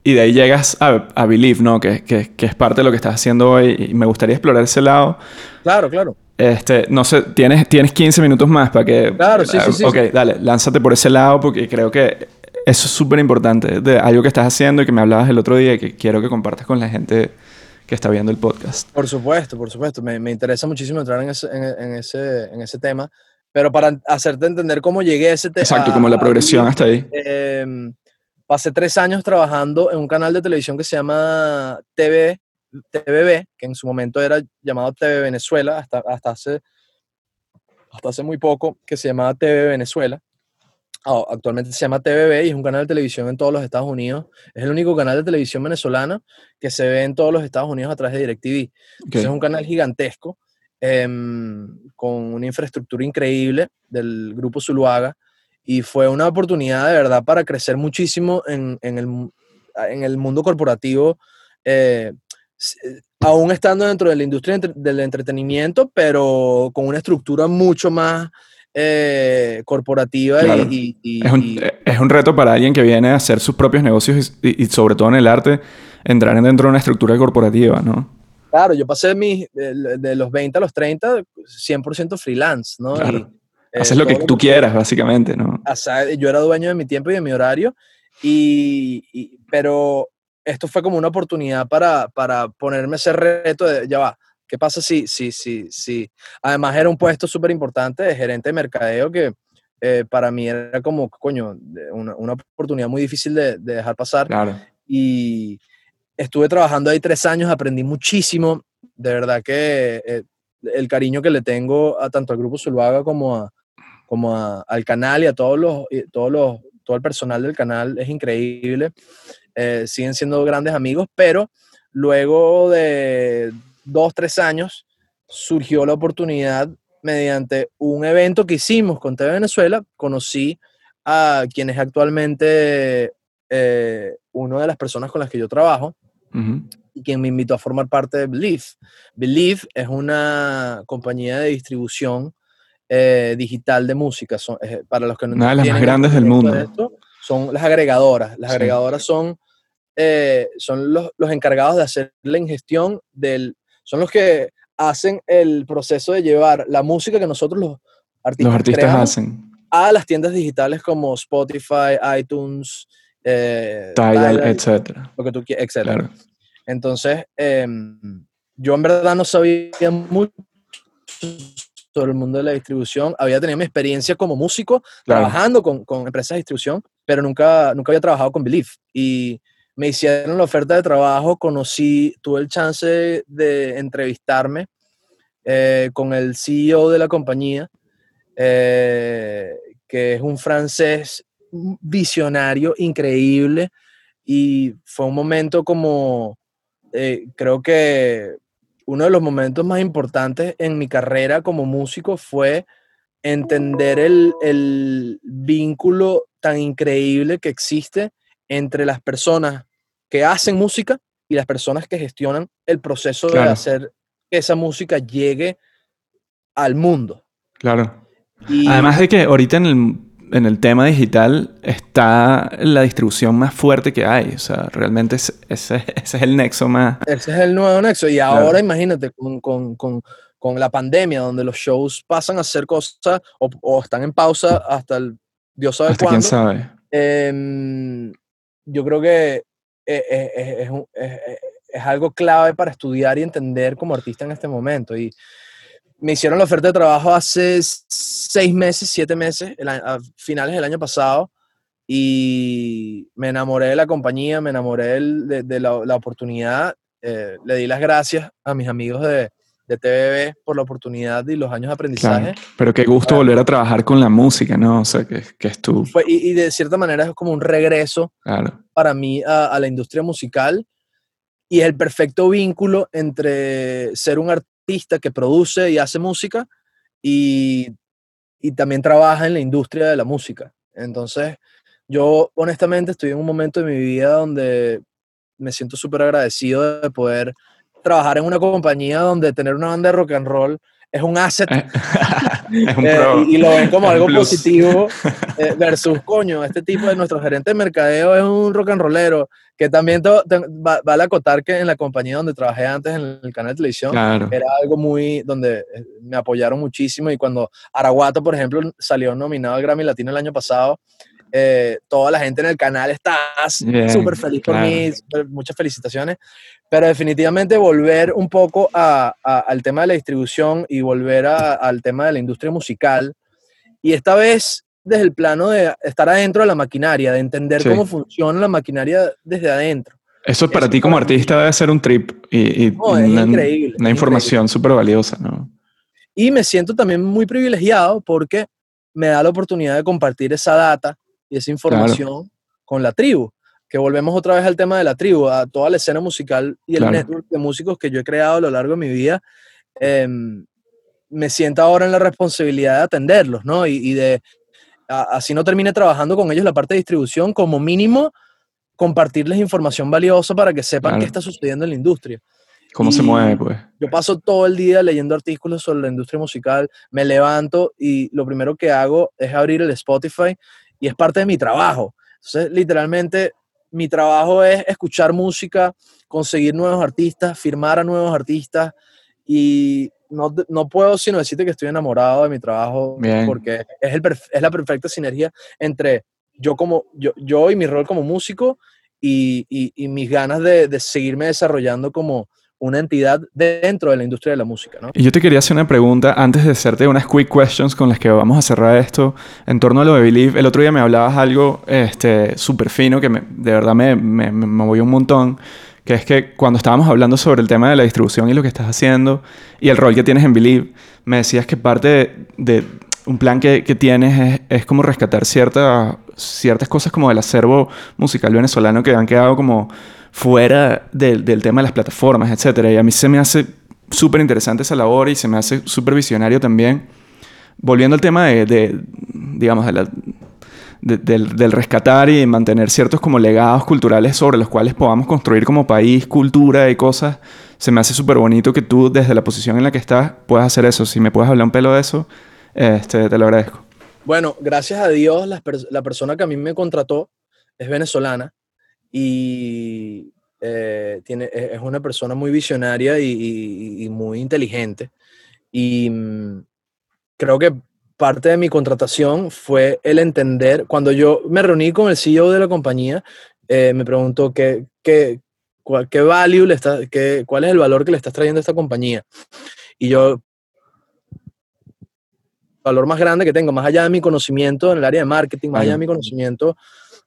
y de ahí llegas a, a Believe, ¿no? Que, que, que es parte de lo que estás haciendo hoy. Y me gustaría explorar ese lado. Claro, claro. Este, no sé, tienes, tienes 15 minutos más para que... Claro, sí, sí, sí. Ok, dale, lánzate por ese lado porque creo que eso es súper importante. De algo que estás haciendo y que me hablabas el otro día y que quiero que compartas con la gente que está viendo el podcast. Por supuesto, por supuesto. Me, me interesa muchísimo entrar en ese, en, en ese, en ese tema. Pero para hacerte entender cómo llegué a ese tema. Exacto, como la progresión hasta ahí. Em, pasé tres años trabajando en un canal de televisión que se llama TV, TVB, que en su momento era llamado TV Venezuela, hasta, hasta, hace, hasta hace muy poco, que se llamaba TV Venezuela. Actualmente se llama TVB y es un canal de televisión en todos los Estados Unidos. Es el único canal de televisión venezolana que se ve en todos los Estados Unidos a través de DirecTV. Es un canal gigantesco, em, con una infraestructura increíble del grupo Zuluaga y fue una oportunidad de verdad para crecer muchísimo en, en el, mu- en el mundo corporativo, eh, aún estando dentro de la industria del entretenimiento, pero con una estructura mucho más eh, corporativa y- Claro. y, y- Es un, y- es un reto para alguien que viene a hacer sus propios negocios y, y sobre todo en el arte, entrar dentro de una estructura corporativa, ¿no? Claro, yo pasé mis, de, de los 20 a los 30, 100% freelance, ¿no? Claro. Y, eh, Haces lo que tú quieras, básicamente, ¿no? yo era dueño de mi tiempo y de mi horario, y, y- pero esto fue como una oportunidad para, para ponerme ese reto de, ya va, ¿qué pasa si, si, si, si? Además era un puesto súper importante de gerente de mercadeo que eh, para mí era como, coño, una, una oportunidad muy difícil de, de dejar pasar Claro. y estuve trabajando ahí tres años, aprendí muchísimo, de verdad que eh, el cariño que le tengo a tanto al Grupo Zuluaga como, a, como a- al canal y a todos los, todos los todo el personal del canal es increíble, eh, siguen siendo grandes amigos, pero luego de dos, tres años surgió la oportunidad mediante un evento que hicimos con TV Venezuela, conocí a quien es actualmente eh, una de las personas con las que yo trabajo y quien me invitó a formar parte de Believe. Believe es una compañía de distribución eh, digital de música. Son, eh, para los que no Una de las más grandes del mundo. son las agregadoras. Las agregadoras son, son los, los, encargados de hacer la ingestión del... Son los que hacen el proceso de llevar la música que nosotros los artistas, los artistas hacen a las tiendas digitales como Spotify, iTunes, eh, Tidal, etcétera. Lo que tú quieras, etcétera. Entonces, em, yo en verdad no sabía mucho sobre el mundo de la distribución. Había tenido mi experiencia como músico, trabajando con, con, empresas de distribución, pero nunca, nunca había trabajado con Belief. Y me hicieron la oferta de trabajo, conocí, tuve el chance de entrevistarme eh, con el CEO de la compañía, eh, que es un francés visionario, increíble, y fue un momento como, eh, creo que uno de los momentos más importantes en mi carrera como músico fue entender el, el vínculo tan increíble que existe entre las personas que hacen música y las personas que gestionan el proceso de hacer que esa música llegue al mundo. Claro. Además de que ahorita en el, en el, tema digital está la distribución más fuerte que hay. O sea, realmente ese, ese, es el nexo más... Ese es el nuevo nexo. Y ahora imagínate con, con, con, con, la pandemia, donde los shows pasan a hacer cosas o, o están en pausa hasta el Dios sabe hasta cuándo. quién sabe. Eh, yo creo que eh, eh, es, es, algo clave para estudiar y entender como artista en este momento. Y me hicieron la oferta de trabajo hace seis meses, siete meses, a finales del año pasado, y me enamoré de la compañía, me enamoré de, la, oportunidad. Eh, le di las gracias a mis amigos de, de TVB por la oportunidad y los años de aprendizaje. pero qué gusto volver a trabajar con la música, ¿no? O sea, que, que es tú. Y, y, de cierta manera es como un regreso claro. para mí a, a, la industria musical y es el perfecto vínculo entre ser un artista que produce y hace música y, y también trabaja en la industria de la música. Entonces, yo honestamente estoy en un momento de mi vida donde me siento súper agradecido de poder trabajar en una compañía donde tener una banda de rock and roll es un asset <laughs> es un eh, y, y, lo ven como algo plus. positivo <laughs> eh, versus, coño, este tipo de nuestro gerente de mercadeo es un rock and rollero que también to, te, va, vale acotar que en la compañía donde trabajé antes en el canal de televisión claro. era algo muy donde eh, me apoyaron muchísimo y cuando Araguato, por ejemplo, salió nominado al Grammy Latino el año pasado, eh, toda la gente en el canal está súper feliz por claro. mí, super, muchas felicitaciones, pero definitivamente volver un poco a, a, al tema de la distribución y volver a, al tema de la industria musical, y esta vez desde el plano de estar adentro de la maquinaria, de entender sí. cómo funciona la maquinaria desde adentro. Eso para Eso ti como artista mí. debe ser un trip y, y no, una, increíble, una información súper valiosa, ¿no? Y me siento también muy privilegiado porque me da la oportunidad de compartir esa data y esa información claro. con la tribu. Que volvemos otra vez al tema de la tribu, a toda la escena musical y el claro. network de músicos que yo he creado a lo largo de mi vida. Eh, me siento ahora en la responsabilidad de atenderlos, ¿no? Y, y de, a, así no termine trabajando con ellos la parte de distribución, como mínimo compartirles información valiosa para que sepan claro. qué está sucediendo en la industria. ¿Cómo y se mueve, pues? Yo paso todo el día leyendo artículos sobre la industria musical, me levanto y lo primero que hago es abrir el Spotify y es parte de mi trabajo. Entonces, literalmente, mi trabajo es escuchar música, conseguir nuevos artistas, firmar a nuevos artistas y no, no puedo sino decirte que estoy enamorado de mi trabajo Bien. porque es, el, es la perfecta sinergia entre yo, como, yo, yo y mi rol como músico y, y, y mis ganas de, de seguirme desarrollando como, una entidad dentro de la industria de la música. ¿no? Y yo te quería hacer una pregunta antes de hacerte unas quick questions con las que vamos a cerrar esto en torno a lo de Believe. El otro día me hablabas algo este, súper fino que me, de verdad me, me, me movió un montón, que es que cuando estábamos hablando sobre el tema de la distribución y lo que estás haciendo y el rol que tienes en Believe, me decías que parte de, de un plan que, que tienes es, es, como rescatar cierta, ciertas cosas como del acervo musical venezolano que han quedado como fuera del, del tema de las plataformas, etc. Y a mí se me hace súper interesante esa labor y se me hace súper visionario también. Volviendo al tema de, digamos, del, del, rescatar y mantener ciertos como legados culturales sobre los cuales podamos construir como país, cultura y cosas, se me hace súper bonito que tú desde la posición en la que estás puedas hacer eso. Si me puedes hablar un pelo de eso, este, te lo agradezco. Bueno, gracias a Dios la, la persona que a mí me contrató es venezolana y eh, tiene, es una persona muy visionaria y, y, y muy inteligente. Y mmm, creo que parte de mi contratación fue el entender, cuando yo me reuní con el CEO de la compañía, eh, me preguntó qué, qué, cuál, qué value le está, qué, cuál es el valor que le estás trayendo a esta compañía. Y yo, el valor más grande que tengo, más allá de mi conocimiento en el área de marketing, más allá de mi conocimiento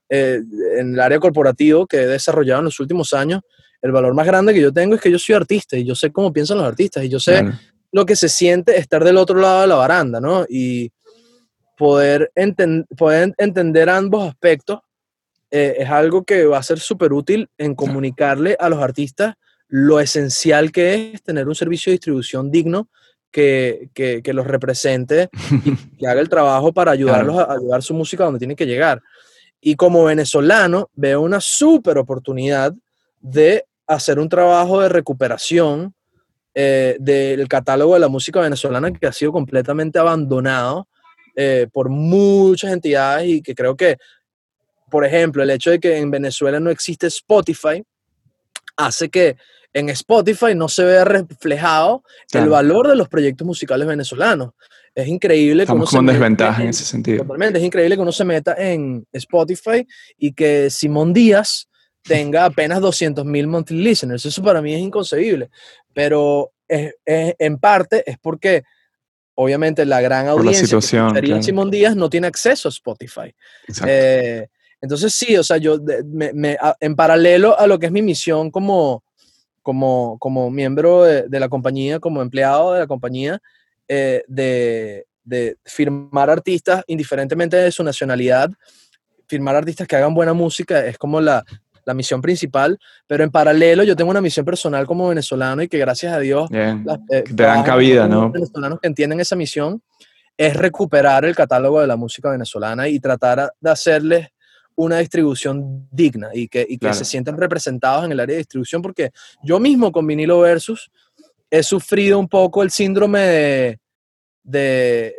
eh, en el área corporativo que he desarrollado en los últimos años, el valor más grande que yo tengo es que yo soy artista y yo sé cómo piensan los artistas y yo sé lo que se siente estar del otro lado de la baranda, ¿no? Y poder, enten poder entender ambos aspectos eh, es algo que va a ser súper útil en comunicarle a los artistas lo esencial que es tener un servicio de distribución digno que, que, que los represente y <laughs> que haga el trabajo para ayudarlos claro. a, a llevar su música donde tiene que llegar. Y como venezolano veo una súper oportunidad de hacer un trabajo de recuperación eh, del catálogo de la música venezolana que ha sido completamente abandonado eh, por muchas entidades y que creo que, por ejemplo, el hecho de que en Venezuela no existe Spotify hace que en Spotify no se vea reflejado claro. el valor de los proyectos musicales venezolanos. Es increíble Estamos que uno con desventaja en, en ese sentido. Totalmente, es increíble que uno se meta en Spotify y que Simón Díaz tenga apenas 200 mil monthly listeners. Eso para mí es inconcebible. Pero es, es, en parte es porque, obviamente, la gran audiencia la situación, que claro. Simón Díaz no tiene acceso a Spotify. Eh, entonces, sí, o sea, yo me, me, en paralelo a lo que es mi misión como, como, como miembro de, de la compañía, como empleado de la compañía, eh, de, de firmar artistas, indiferentemente de su nacionalidad, firmar artistas que hagan buena música es como la, la misión principal, pero en paralelo yo tengo una misión personal como venezolano y que gracias a Dios las, eh, te dan cabida, ¿no? venezolanos que entienden esa misión es recuperar el catálogo de la música venezolana y tratar de hacerles una distribución digna y que, y que claro. se sientan representados en el área de distribución, porque yo mismo con Vinilo Versus he sufrido un poco el síndrome de, de,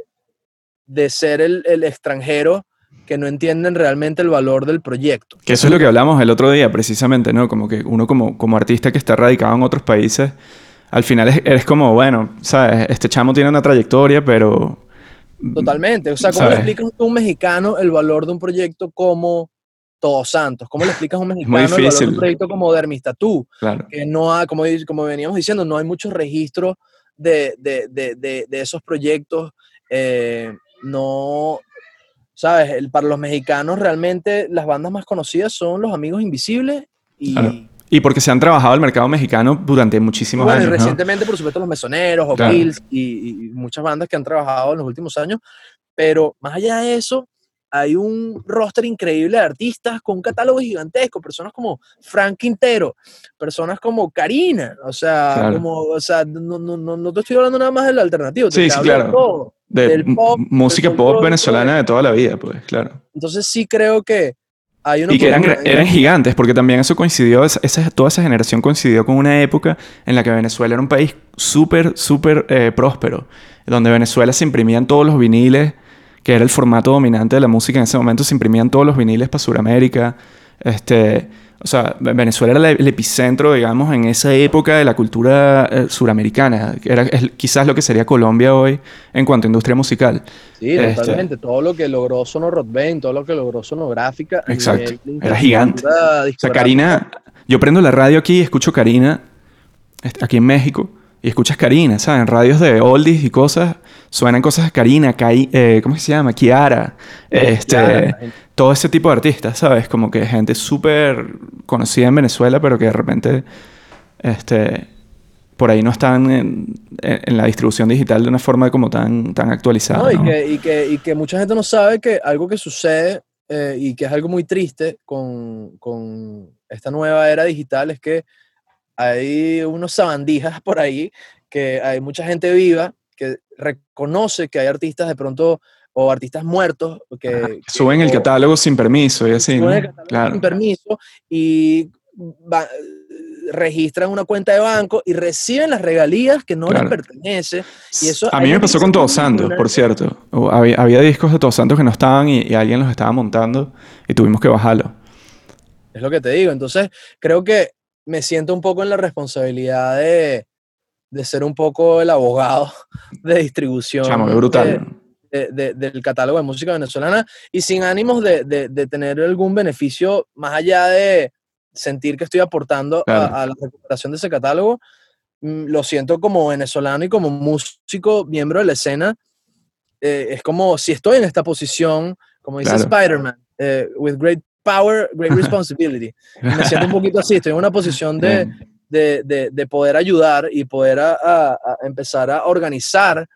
de ser el, el extranjero que no entienden realmente el valor del proyecto. Que eso es lo que hablamos el otro día, precisamente, ¿no? Como que uno como, como artista que está radicado en otros países, al final eres como, bueno, ¿sabes? Este chamo tiene una trayectoria, pero... Totalmente. O sea, ¿cómo le explicas a un mexicano el valor de un proyecto como Todos Santos? ¿Cómo le explicas a un mexicano el valor de un proyecto como Dermistatú? Claro. Que no ha, como, como veníamos diciendo, no hay muchos registros de, de, de, de esos proyectos. Eh, no, ¿sabes? El, para los mexicanos realmente las bandas más conocidas son Los Amigos Invisibles y... Claro. Y porque se han trabajado el mercado mexicano durante muchísimos bueno, años. Y recientemente, ¿no? por supuesto, Los Mesoneros, o claro. Y, y, muchas bandas que han trabajado en los últimos años. Pero más allá de eso, hay un roster increíble de artistas con un catálogo gigantesco, personas como Frank Quintero, personas como Karina, o sea, claro. como, o sea no, no, no, no, te estoy hablando nada más del alternativo, sí, sí, claro. Todo, de del pop, música del pop venezolana de toda la vida, pues, claro. Entonces sí creo que hay y que eran, eran, gigantes, porque también eso coincidió, esa, toda esa generación coincidió con una época en la que Venezuela era un país súper, súper eh, próspero, donde Venezuela se imprimían todos los viniles, que era el formato dominante de la música en ese momento, se imprimían todos los viniles para Sudamérica. Este, o sea, Venezuela era el epicentro, digamos, en esa época de la cultura eh, suramericana. Era quizás lo que sería Colombia hoy en cuanto a industria musical. Sí, este, totalmente. Todo lo que logró Sonoro Bain, todo lo que logró Sonográfica. Exacto. Era gigante. O sea, Karina, yo prendo la radio aquí y escucho Karina, aquí en México, y escuchas Karina, ¿sabes? En radios de oldies y cosas, suenan cosas de Karina, Kai, eh, ¿cómo se llama? Kiara, este, Kiara. todo ese tipo de artistas, ¿sabes? Como que gente súper conocida en Venezuela, pero que de repente, este, por ahí no están en, en la distribución digital de una forma como tan, tan actualizada. No, y, ¿no? que, y, que, y que mucha gente no sabe que algo que sucede eh, y que es algo muy triste con, con esta nueva era digital es que hay unos sabandijas por ahí, que hay mucha gente viva reconoce que hay artistas de pronto o artistas muertos que, Ajá, que- Suben el catálogo sin permiso y así, suben ¿no? el catálogo Claro. sin permiso y va- registran una cuenta de banco y reciben las regalías que no Claro. les pertenece. Y eso a mí me pasó con Todos Santos, por cierto. Había discos de Todos Santos que no estaban y, y alguien los estaba montando y tuvimos que bajarlo. Es lo que te digo. Entonces, creo que me siento un poco en la responsabilidad de, de ser un poco el abogado <laughs> de distribución Chamo, brutal. de- de- del catálogo de música venezolana y sin ánimos de, tener algún beneficio más allá de sentir que estoy aportando a- Claro. a, la recuperación de ese catálogo. mm, Lo siento como venezolano y como músico, miembro de la escena. eh, es como si estoy en esta posición, como dice Claro. Spider-Man, eh, with great power, great <laughs> responsibility. Me siento un poquito así, estoy en una posición de, Bien. De, de- de poder ayudar y poder a- a- a empezar a organizar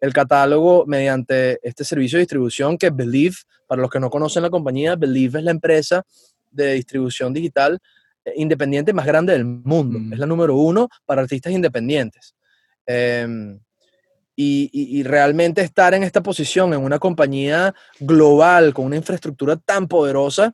el catálogo mediante este servicio de distribución que Believe, para los que no conocen la compañía, Believe es la empresa de distribución digital eh, independiente más grande del mundo. Mm. Es la número uno para artistas independientes. Em, y, y- y realmente estar en esta posición en una compañía global con una infraestructura tan poderosa,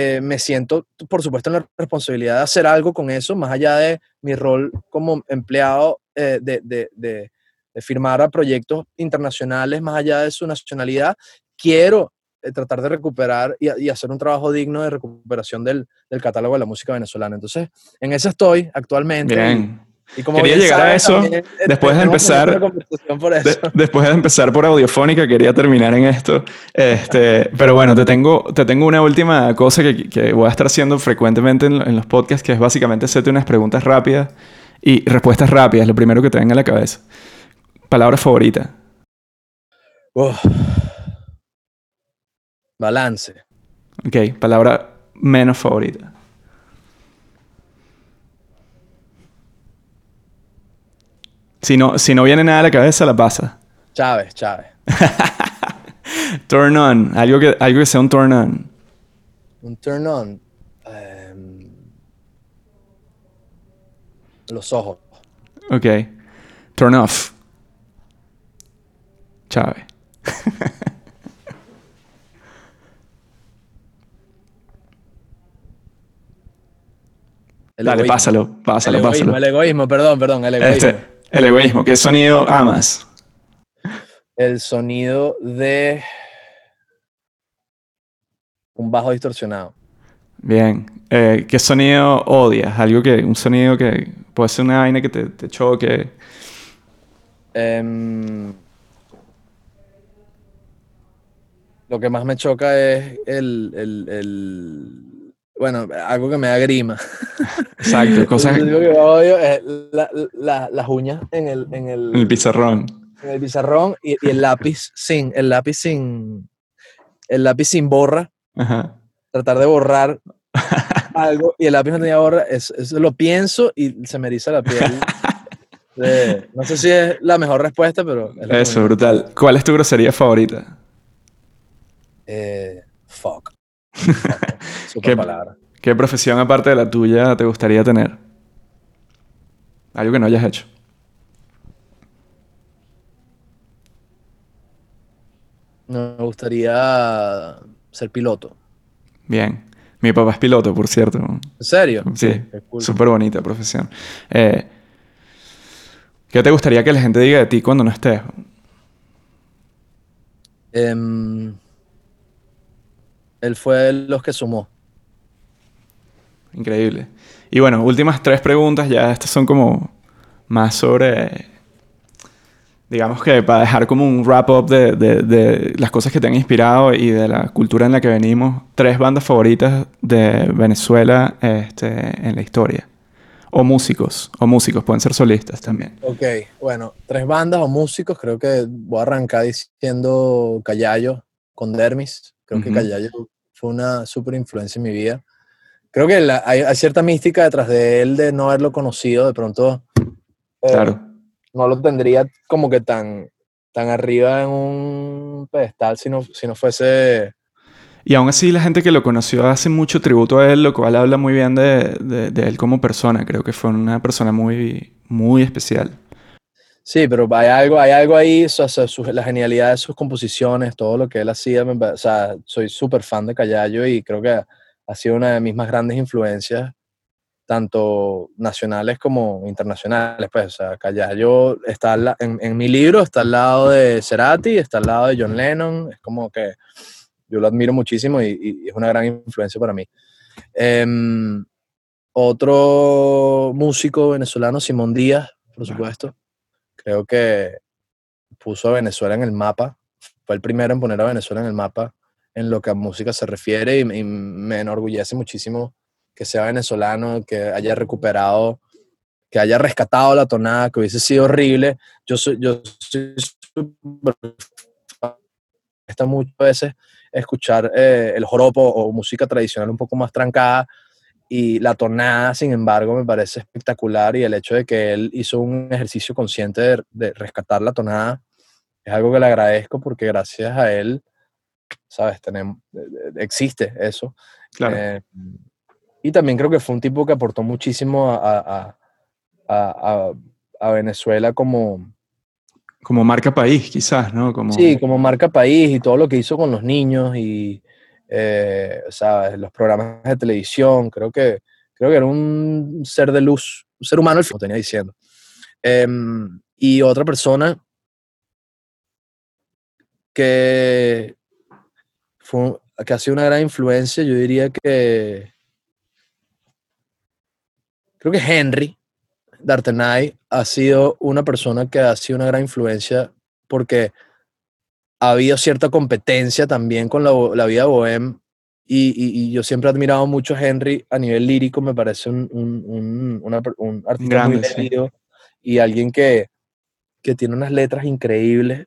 eh, me siento, por supuesto, en la responsabilidad de hacer algo con eso, más allá de mi rol como empleado eh, de, de- de- de firmar a proyectos internacionales, más allá de su nacionalidad. Quiero eh, tratar de recuperar y, y hacer un trabajo digno de recuperación del, del catálogo de la música venezolana. Entonces, en eso estoy actualmente. Bien. Y, como Quería llegar a eso también, eh, después de empezar- por De- después de empezar por Audiofónica, quería terminar en esto. Este, pero bueno, te tengo, te tengo una última cosa que, que voy a estar haciendo frecuentemente en, en los podcasts, que es básicamente hacerte unas preguntas rápidas y respuestas rápidas, lo primero que te venga a la cabeza. Palabra favorita. Balance. Ok, palabra menos favorita. Si no, si no viene nada a la cabeza, la pasa. Chávez, Chávez. <laughs> Turn on, algo que, algo que sea un turn on. Un turn on. em, los ojos. Ok. Turn off. Chávez. <laughs> Dale, egoísmo. pásalo, El pásalo, egoísmo, pásalo. el egoísmo, perdón, perdón, el egoísmo. Este, el egoísmo. ¿Qué sonido amas? El sonido de un bajo distorsionado. Bien. Eh, ¿Qué sonido odias? Algo que, un sonido que puede ser una vaina que te, te choque. Em, lo que más me choca es el, el- el- bueno, algo que me da grima. <laughs> Exacto, cosas Lo único que odio es la- la- las uñas en el, en el, el pizarrón. en el pizarrón y, y el lápiz sin, el lápiz sin, el lápiz sin borra, Ajá. tratar de borrar algo y el lápiz no tenía borra, eso, eso lo pienso y se me eriza la piel. de- <laughs> no sé si es la mejor respuesta, pero es Eso, brutal. ¿Cuál es tu grosería favorita? Eh, fuck. ¿Qué- palabra. ¿Qué profesión aparte de la tuya te gustaría tener? Algo que no hayas hecho. Me gustaría ser piloto. Bien. Mi papá es piloto, por cierto. ¿En serio? Sí, cool. súper bonita profesión. Eh, ¿Qué te gustaría que la gente diga de ti cuando no estés? Em, él fue los que sumó. Increíble. Y bueno, últimas tres preguntas, ya estas son como más sobre, digamos que para dejar como un wrap-up de, de- de las cosas que te han inspirado y de la cultura en la que venimos, tres bandas favoritas de Venezuela este, en la historia. O músicos, o músicos, pueden ser solistas también. Ok, bueno, tres bandas o músicos, creo que voy a arrancar diciendo Callayo con Dermis. Creo que Ujú. Callayo fue una súper influencia en mi vida. Creo que la- hay, hay cierta mística detrás de él de no haberlo conocido. De pronto eh, Claro. no lo tendría como que tan, tan arriba en un pedestal si no, si no fuese... Y aún así la gente que lo conoció hace mucho tributo a él, lo cual habla muy bien de, de- de él como persona. Creo que fue una persona muy, muy especial. Sí, pero hay algo, hay algo ahí, o sea, su- la genialidad de sus composiciones, todo lo que él hacía, me o sea, soy súper fan de Callayo y creo que ha sido una de mis más grandes influencias, tanto nacionales como internacionales, pues, o sea, Callayo está la- en, en mi libro, está al lado de Cerati, está al lado de John Lennon, es como que yo lo admiro muchísimo y, y es una gran influencia para mí. Em, otro músico venezolano, Simón Díaz, por supuesto creo que puso a Venezuela en el mapa. Fue el primero en poner a Venezuela en el mapa en lo que a música se refiere y, y me enorgullece muchísimo que sea venezolano, que haya recuperado, que haya rescatado la tonada, que hubiese sido horrible. Yo soy, yo soy. Está muchas veces escuchar eh, el joropo o música tradicional un poco más trancada y la tonada, sin embargo, me parece espectacular y el hecho de que él hizo un ejercicio consciente de, de rescatar la tonada es algo que le agradezco porque gracias a él, sabes, tenemos, eh, existe eso. Claro. Eh, y también creo que fue un tipo que aportó muchísimo a, a- a- a- a Venezuela como, como marca país, quizás, ¿no? Como, Sí, como marca país y todo lo que hizo con los niños y eh, ¿sabes? los programas de televisión. Creo que, creo que era un ser de luz, un ser humano, como tenía diciendo. Em, y otra persona que, que ha sido una gran influencia, yo diría que creo que Henry D'Artenay ha sido una persona que ha sido una gran influencia porque ha habido cierta competencia también con la, la vida bohem y, y- y yo siempre he admirado mucho a Henry a nivel lírico, me parece un, un- un- una un artista muy Grande, sí. leído y alguien que, que tiene unas letras increíbles.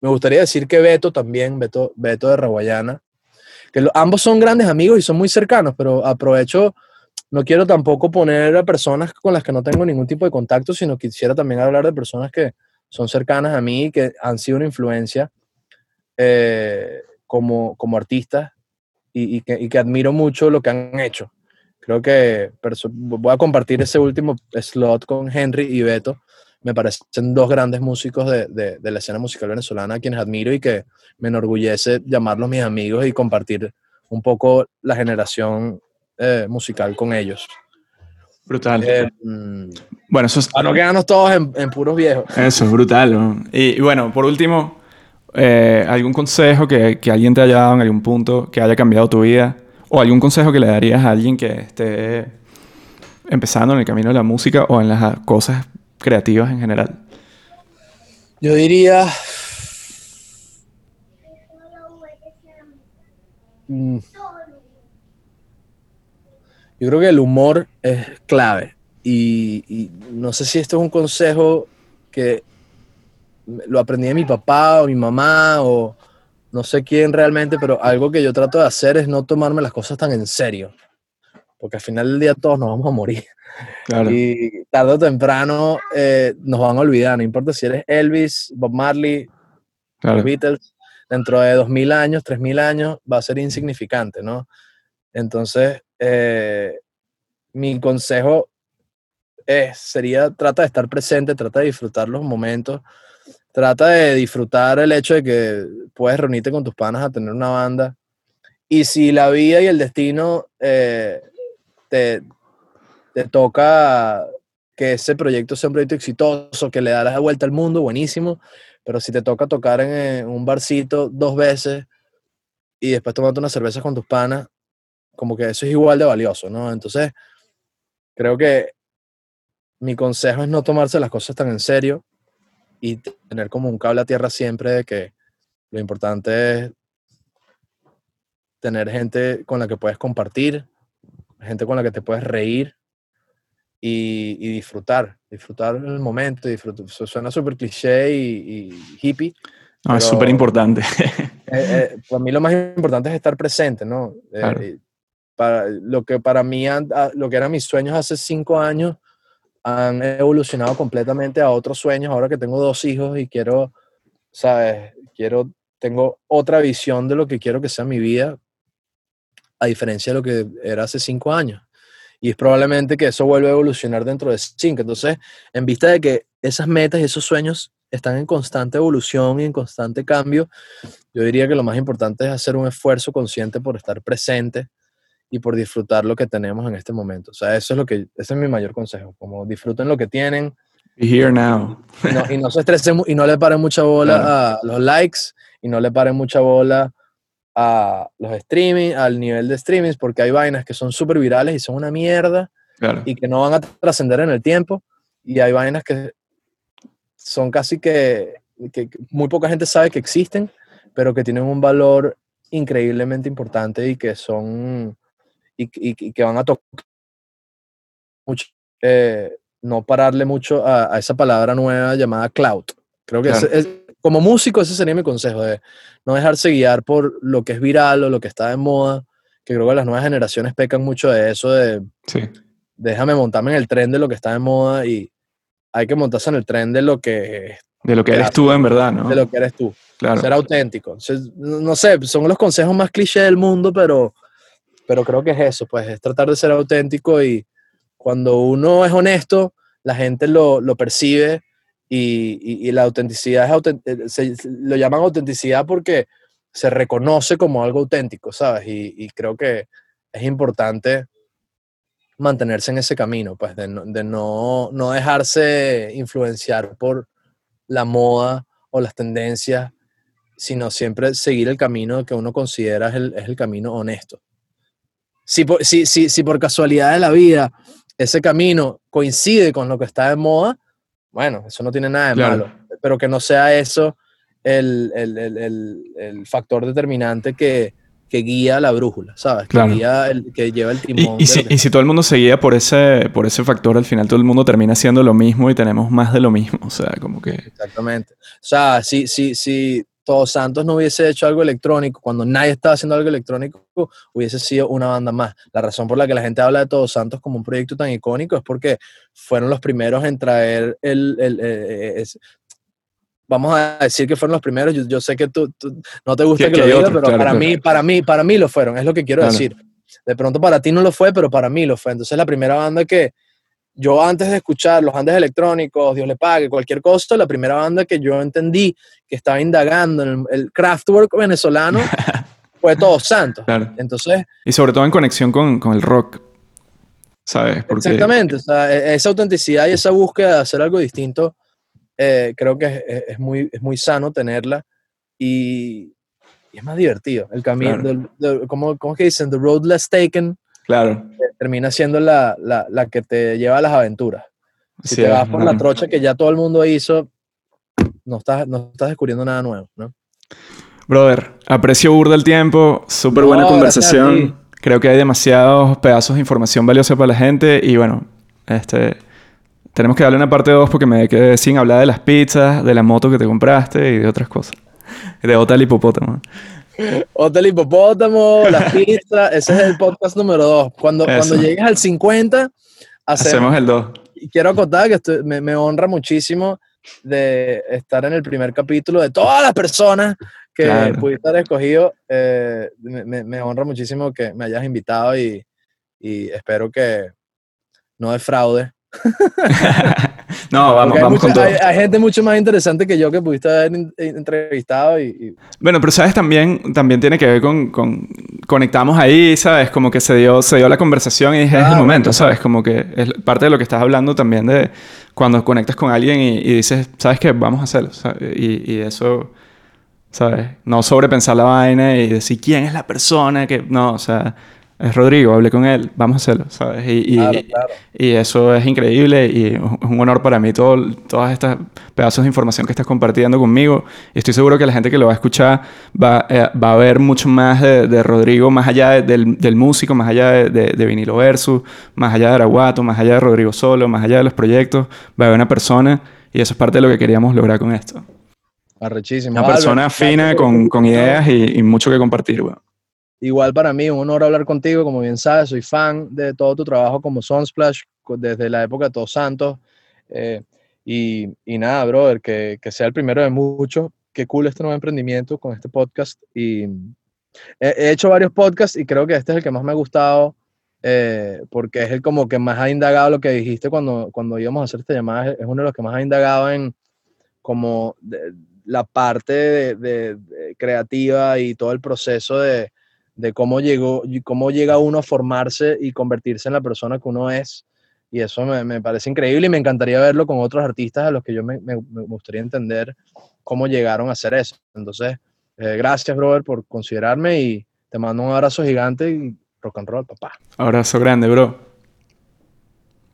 Me gustaría decir que Beto también, Beto, Beto de Raguayana, que lo- ambos son grandes amigos y son muy cercanos, pero aprovecho, no quiero tampoco poner a personas con las que no tengo ningún tipo de contacto, sino quisiera también hablar de personas que son cercanas a mí y que han sido una influencia eh, como, como artistas y, y que, y que admiro mucho lo que han hecho. Creo que voy a compartir ese último slot con Henry y Beto. Me parecen dos grandes músicos de, de- de la escena musical venezolana a quienes admiro y que me enorgullece llamarlos mis amigos y compartir un poco la generación eh, musical con ellos. Brutal. Eh, bueno, eso es, para no quedarnos todos en, en puros viejos. eso es brutal. ¿no? Y, y bueno, por último, eh, ¿algún consejo que, alguien te haya dado en algún punto que haya cambiado tu vida? ¿O algún consejo que le darías a alguien que esté empezando en el camino de la música o en las cosas creativas en general? Yo diría. Mm. Yo creo que el humor es clave. Y no sé si esto es un consejo que lo aprendí de mi papá o mi mamá o no sé quién realmente, pero algo que yo trato de hacer es no tomarme las cosas tan en serio. Porque al final del día todos nos vamos a morir. Claro. Y tarde o temprano eh, nos van a olvidar, no importa si eres Elvis, Bob Marley, claro. los Beatles, dentro de 2000 años, 3000 años, va a ser insignificante, ¿no? Entonces, eh, mi consejo es, sería, trata de estar presente, trata de disfrutar los momentos, trata de disfrutar el hecho de que puedes reunirte con tus panas a tener una banda. Y si la vida y el destino eh, te, te toca que ese proyecto sea un proyecto exitoso, que le da la vuelta al mundo, buenísimo. Pero si te toca tocar en, eh, un barcito dos veces y después tomarte una cerveza con tus panas, como que eso es igual de valioso, ¿no? Entonces, creo que mi consejo es no tomarse las cosas tan en serio y tener como un cable a tierra siempre de que lo importante es tener gente con la que puedes compartir, gente con la que te puedes reír y, y disfrutar, disfrutar el momento, disfrutar. Eso suena súper cliché y, y hippie. No, es súper importante. <laughs> Eh, eh, para mí lo más importante es estar presente, ¿no? Eh, Claro. para, lo que para mí, lo que eran mis sueños hace cinco años, han evolucionado completamente a otros sueños. Ahora que tengo dos hijos y quiero, ¿sabes? Quiero, tengo otra visión de lo que quiero que sea mi vida, a diferencia de lo que era hace cinco años. Y es probablemente que eso vuelva a evolucionar dentro de cinco. Entonces, en vista de que esas metas y esos sueños están en constante evolución y en constante cambio, yo diría que lo más importante es hacer un esfuerzo consciente por estar presente y por disfrutar lo que tenemos en este momento. O sea, eso es lo que, ese es mi mayor consejo, como disfruten lo que tienen. Be here now. y, no, se estresen y no le paren mucha <laughs> bola a los likes y no le paren mucha bola a los streaming, al nivel de streamings, porque hay vainas que son súper virales y son una mierda y que no van a trascender en el tiempo. Y hay vainas que son casi que, que, muy poca gente sabe que existen, pero que tienen un valor increíblemente importante y que son y, y, que van a tocar mucho, eh, no pararle mucho a, esa palabra nueva llamada cloud. Creo que es, como músico ese sería mi consejo, de no dejarse guiar por lo que es viral o lo que está de moda, que creo que las nuevas generaciones pecan mucho de eso, de sí. déjame montarme en el tren de lo que está de moda y hay que montarse en el tren de lo que... De lo que eres tú en verdad, ¿no? De lo que eres tú. Claro. Ser auténtico. No sé, son los consejos más cliché del mundo, pero, pero creo que es eso, pues es tratar de ser auténtico y cuando uno es honesto, la gente lo, lo percibe y, la autenticidad es eh, lo llaman autenticidad porque se reconoce como algo auténtico, ¿sabes? Y, y creo que es importante mantenerse en ese camino, pues de, no, de no, no, dejarse influenciar por la moda o las tendencias, sino siempre seguir el camino que uno considera es el, es el camino honesto. Si por, si, si, si por casualidad de la vida ese camino coincide con lo que está de moda, bueno, eso no tiene nada de malo, pero que no sea eso el, el, el, el factor determinante que, que guía la brújula, ¿sabes? Que, guía el, que lleva el timón. Y, si, y, si, todo el mundo se guía por ese, por ese factor, al final todo el mundo termina haciendo lo mismo y tenemos más de lo mismo, o sea, como que... Exactamente. O sea, si, si, si Todos Santos no hubiese hecho algo electrónico, cuando nadie estaba haciendo algo electrónico, hubiese sido una banda más. La razón por la que la gente habla de Todos Santos como un proyecto tan icónico es porque fueron los primeros en traer el, el, el, vamos a decir que fueron los primeros. Yo, sé que tú, no te gusta que, lo diga, pero para mí, para mí, para mí lo fueron, es lo que quiero decir. De pronto para ti no lo fue, pero para mí lo fue. Entonces la primera banda que yo antes de escuchar los Andes electrónicos, Dios le pague, cualquier cosa, la primera banda que yo entendí que estaba indagando en el, craftwork venezolano <laughs> fue Todos Santos. Entonces, y sobre todo en conexión con, con el rock. ¿Sabes? Exactamente, o sea, e, esa autenticidad y esa búsqueda de hacer algo distinto eh, creo que es, muy, es muy sano tenerla y, es más divertido. El camino, como, ¿cómo, es que dicen? The road less taken. Claro. termina siendo la, la, la, que te lleva a las aventuras. Si te vas por la trocha que ya todo el mundo hizo, no estás, no estás descubriendo nada nuevo, ¿no? Brother, aprecio burda el tiempo, súper buena conversación. Creo que hay demasiados pedazos de información valiosa para la gente y bueno, este, tenemos que darle una parte 2 porque me quedé sin hablar de las pizzas, de la moto que te compraste y de otras cosas. De Hotel Hipopótamo. Hotel Hipopótamo, las <laughs> pizzas, ese es el podcast número 2. Cuando, cuando llegues al 50, hacemos, el 2. Y quiero acotar que me, me, honra muchísimo de estar en el primer capítulo de todas las personas que pudiste haber escogido. Eh, me, me, honra muchísimo que me hayas invitado y, y espero que no defraude <laughs> no, vamos, vamos con todo. Hay, gente mucho más interesante que yo que pudiste haber entrevistado y, Bueno, pero sabes, también, también tiene que ver con, con, Conectamos ahí, ¿sabes? Como que se dio, se dio la conversación y dije, es el momento, ¿sabes? Como que es parte de lo que estás hablando también de cuando conectas con alguien y, dices, ¿sabes qué? Vamos a hacerlo. Y, y eso, ¿sabes? No sobrepensar la vaina y decir, ¿quién es la persona que...? No, o sea es Rodrigo, hablé con él, vamos a hacerlo, ¿sabes? Y, y, eso es increíble y es un honor para mí todo, todas estas pedazos de información que estás compartiendo conmigo. Y estoy seguro que la gente que lo va a escuchar va, eh, va a ver mucho más de, Rodrigo, más allá del, del, músico, más allá de, de, Vinilo Versus, más allá de Araguato, más allá de Rodrigo Solo, más allá de los proyectos. Va a haber una persona y eso es parte de lo que queríamos lograr con esto. Arrechísimo. Una persona fina, con, con ideas y, mucho que compartir, bueno. Igual para mí, un honor hablar contigo, como bien sabes, soy fan de todo tu trabajo como Sunsplash desde la época de Todos Santos. Eh, y, y, nada, brother, que, que, sea el primero de muchos. Qué cool este nuevo emprendimiento con este podcast. Y he, hecho varios podcasts y creo que este es el que más me ha gustado eh, porque es el como que más ha indagado lo que dijiste cuando, cuando íbamos a hacer esta llamada. Es uno de los que más ha indagado en como la parte de, creativa y todo el proceso de, de cómo, llegó, cómo llega uno a formarse y convertirse en la persona que uno es. Y eso me, me parece increíble y me encantaría verlo con otros artistas a los que yo me, me, gustaría entender cómo llegaron a hacer eso. Entonces, eh, gracias, brother, por considerarme y te mando un abrazo gigante y rock and roll, papá. Abrazo grande, bro.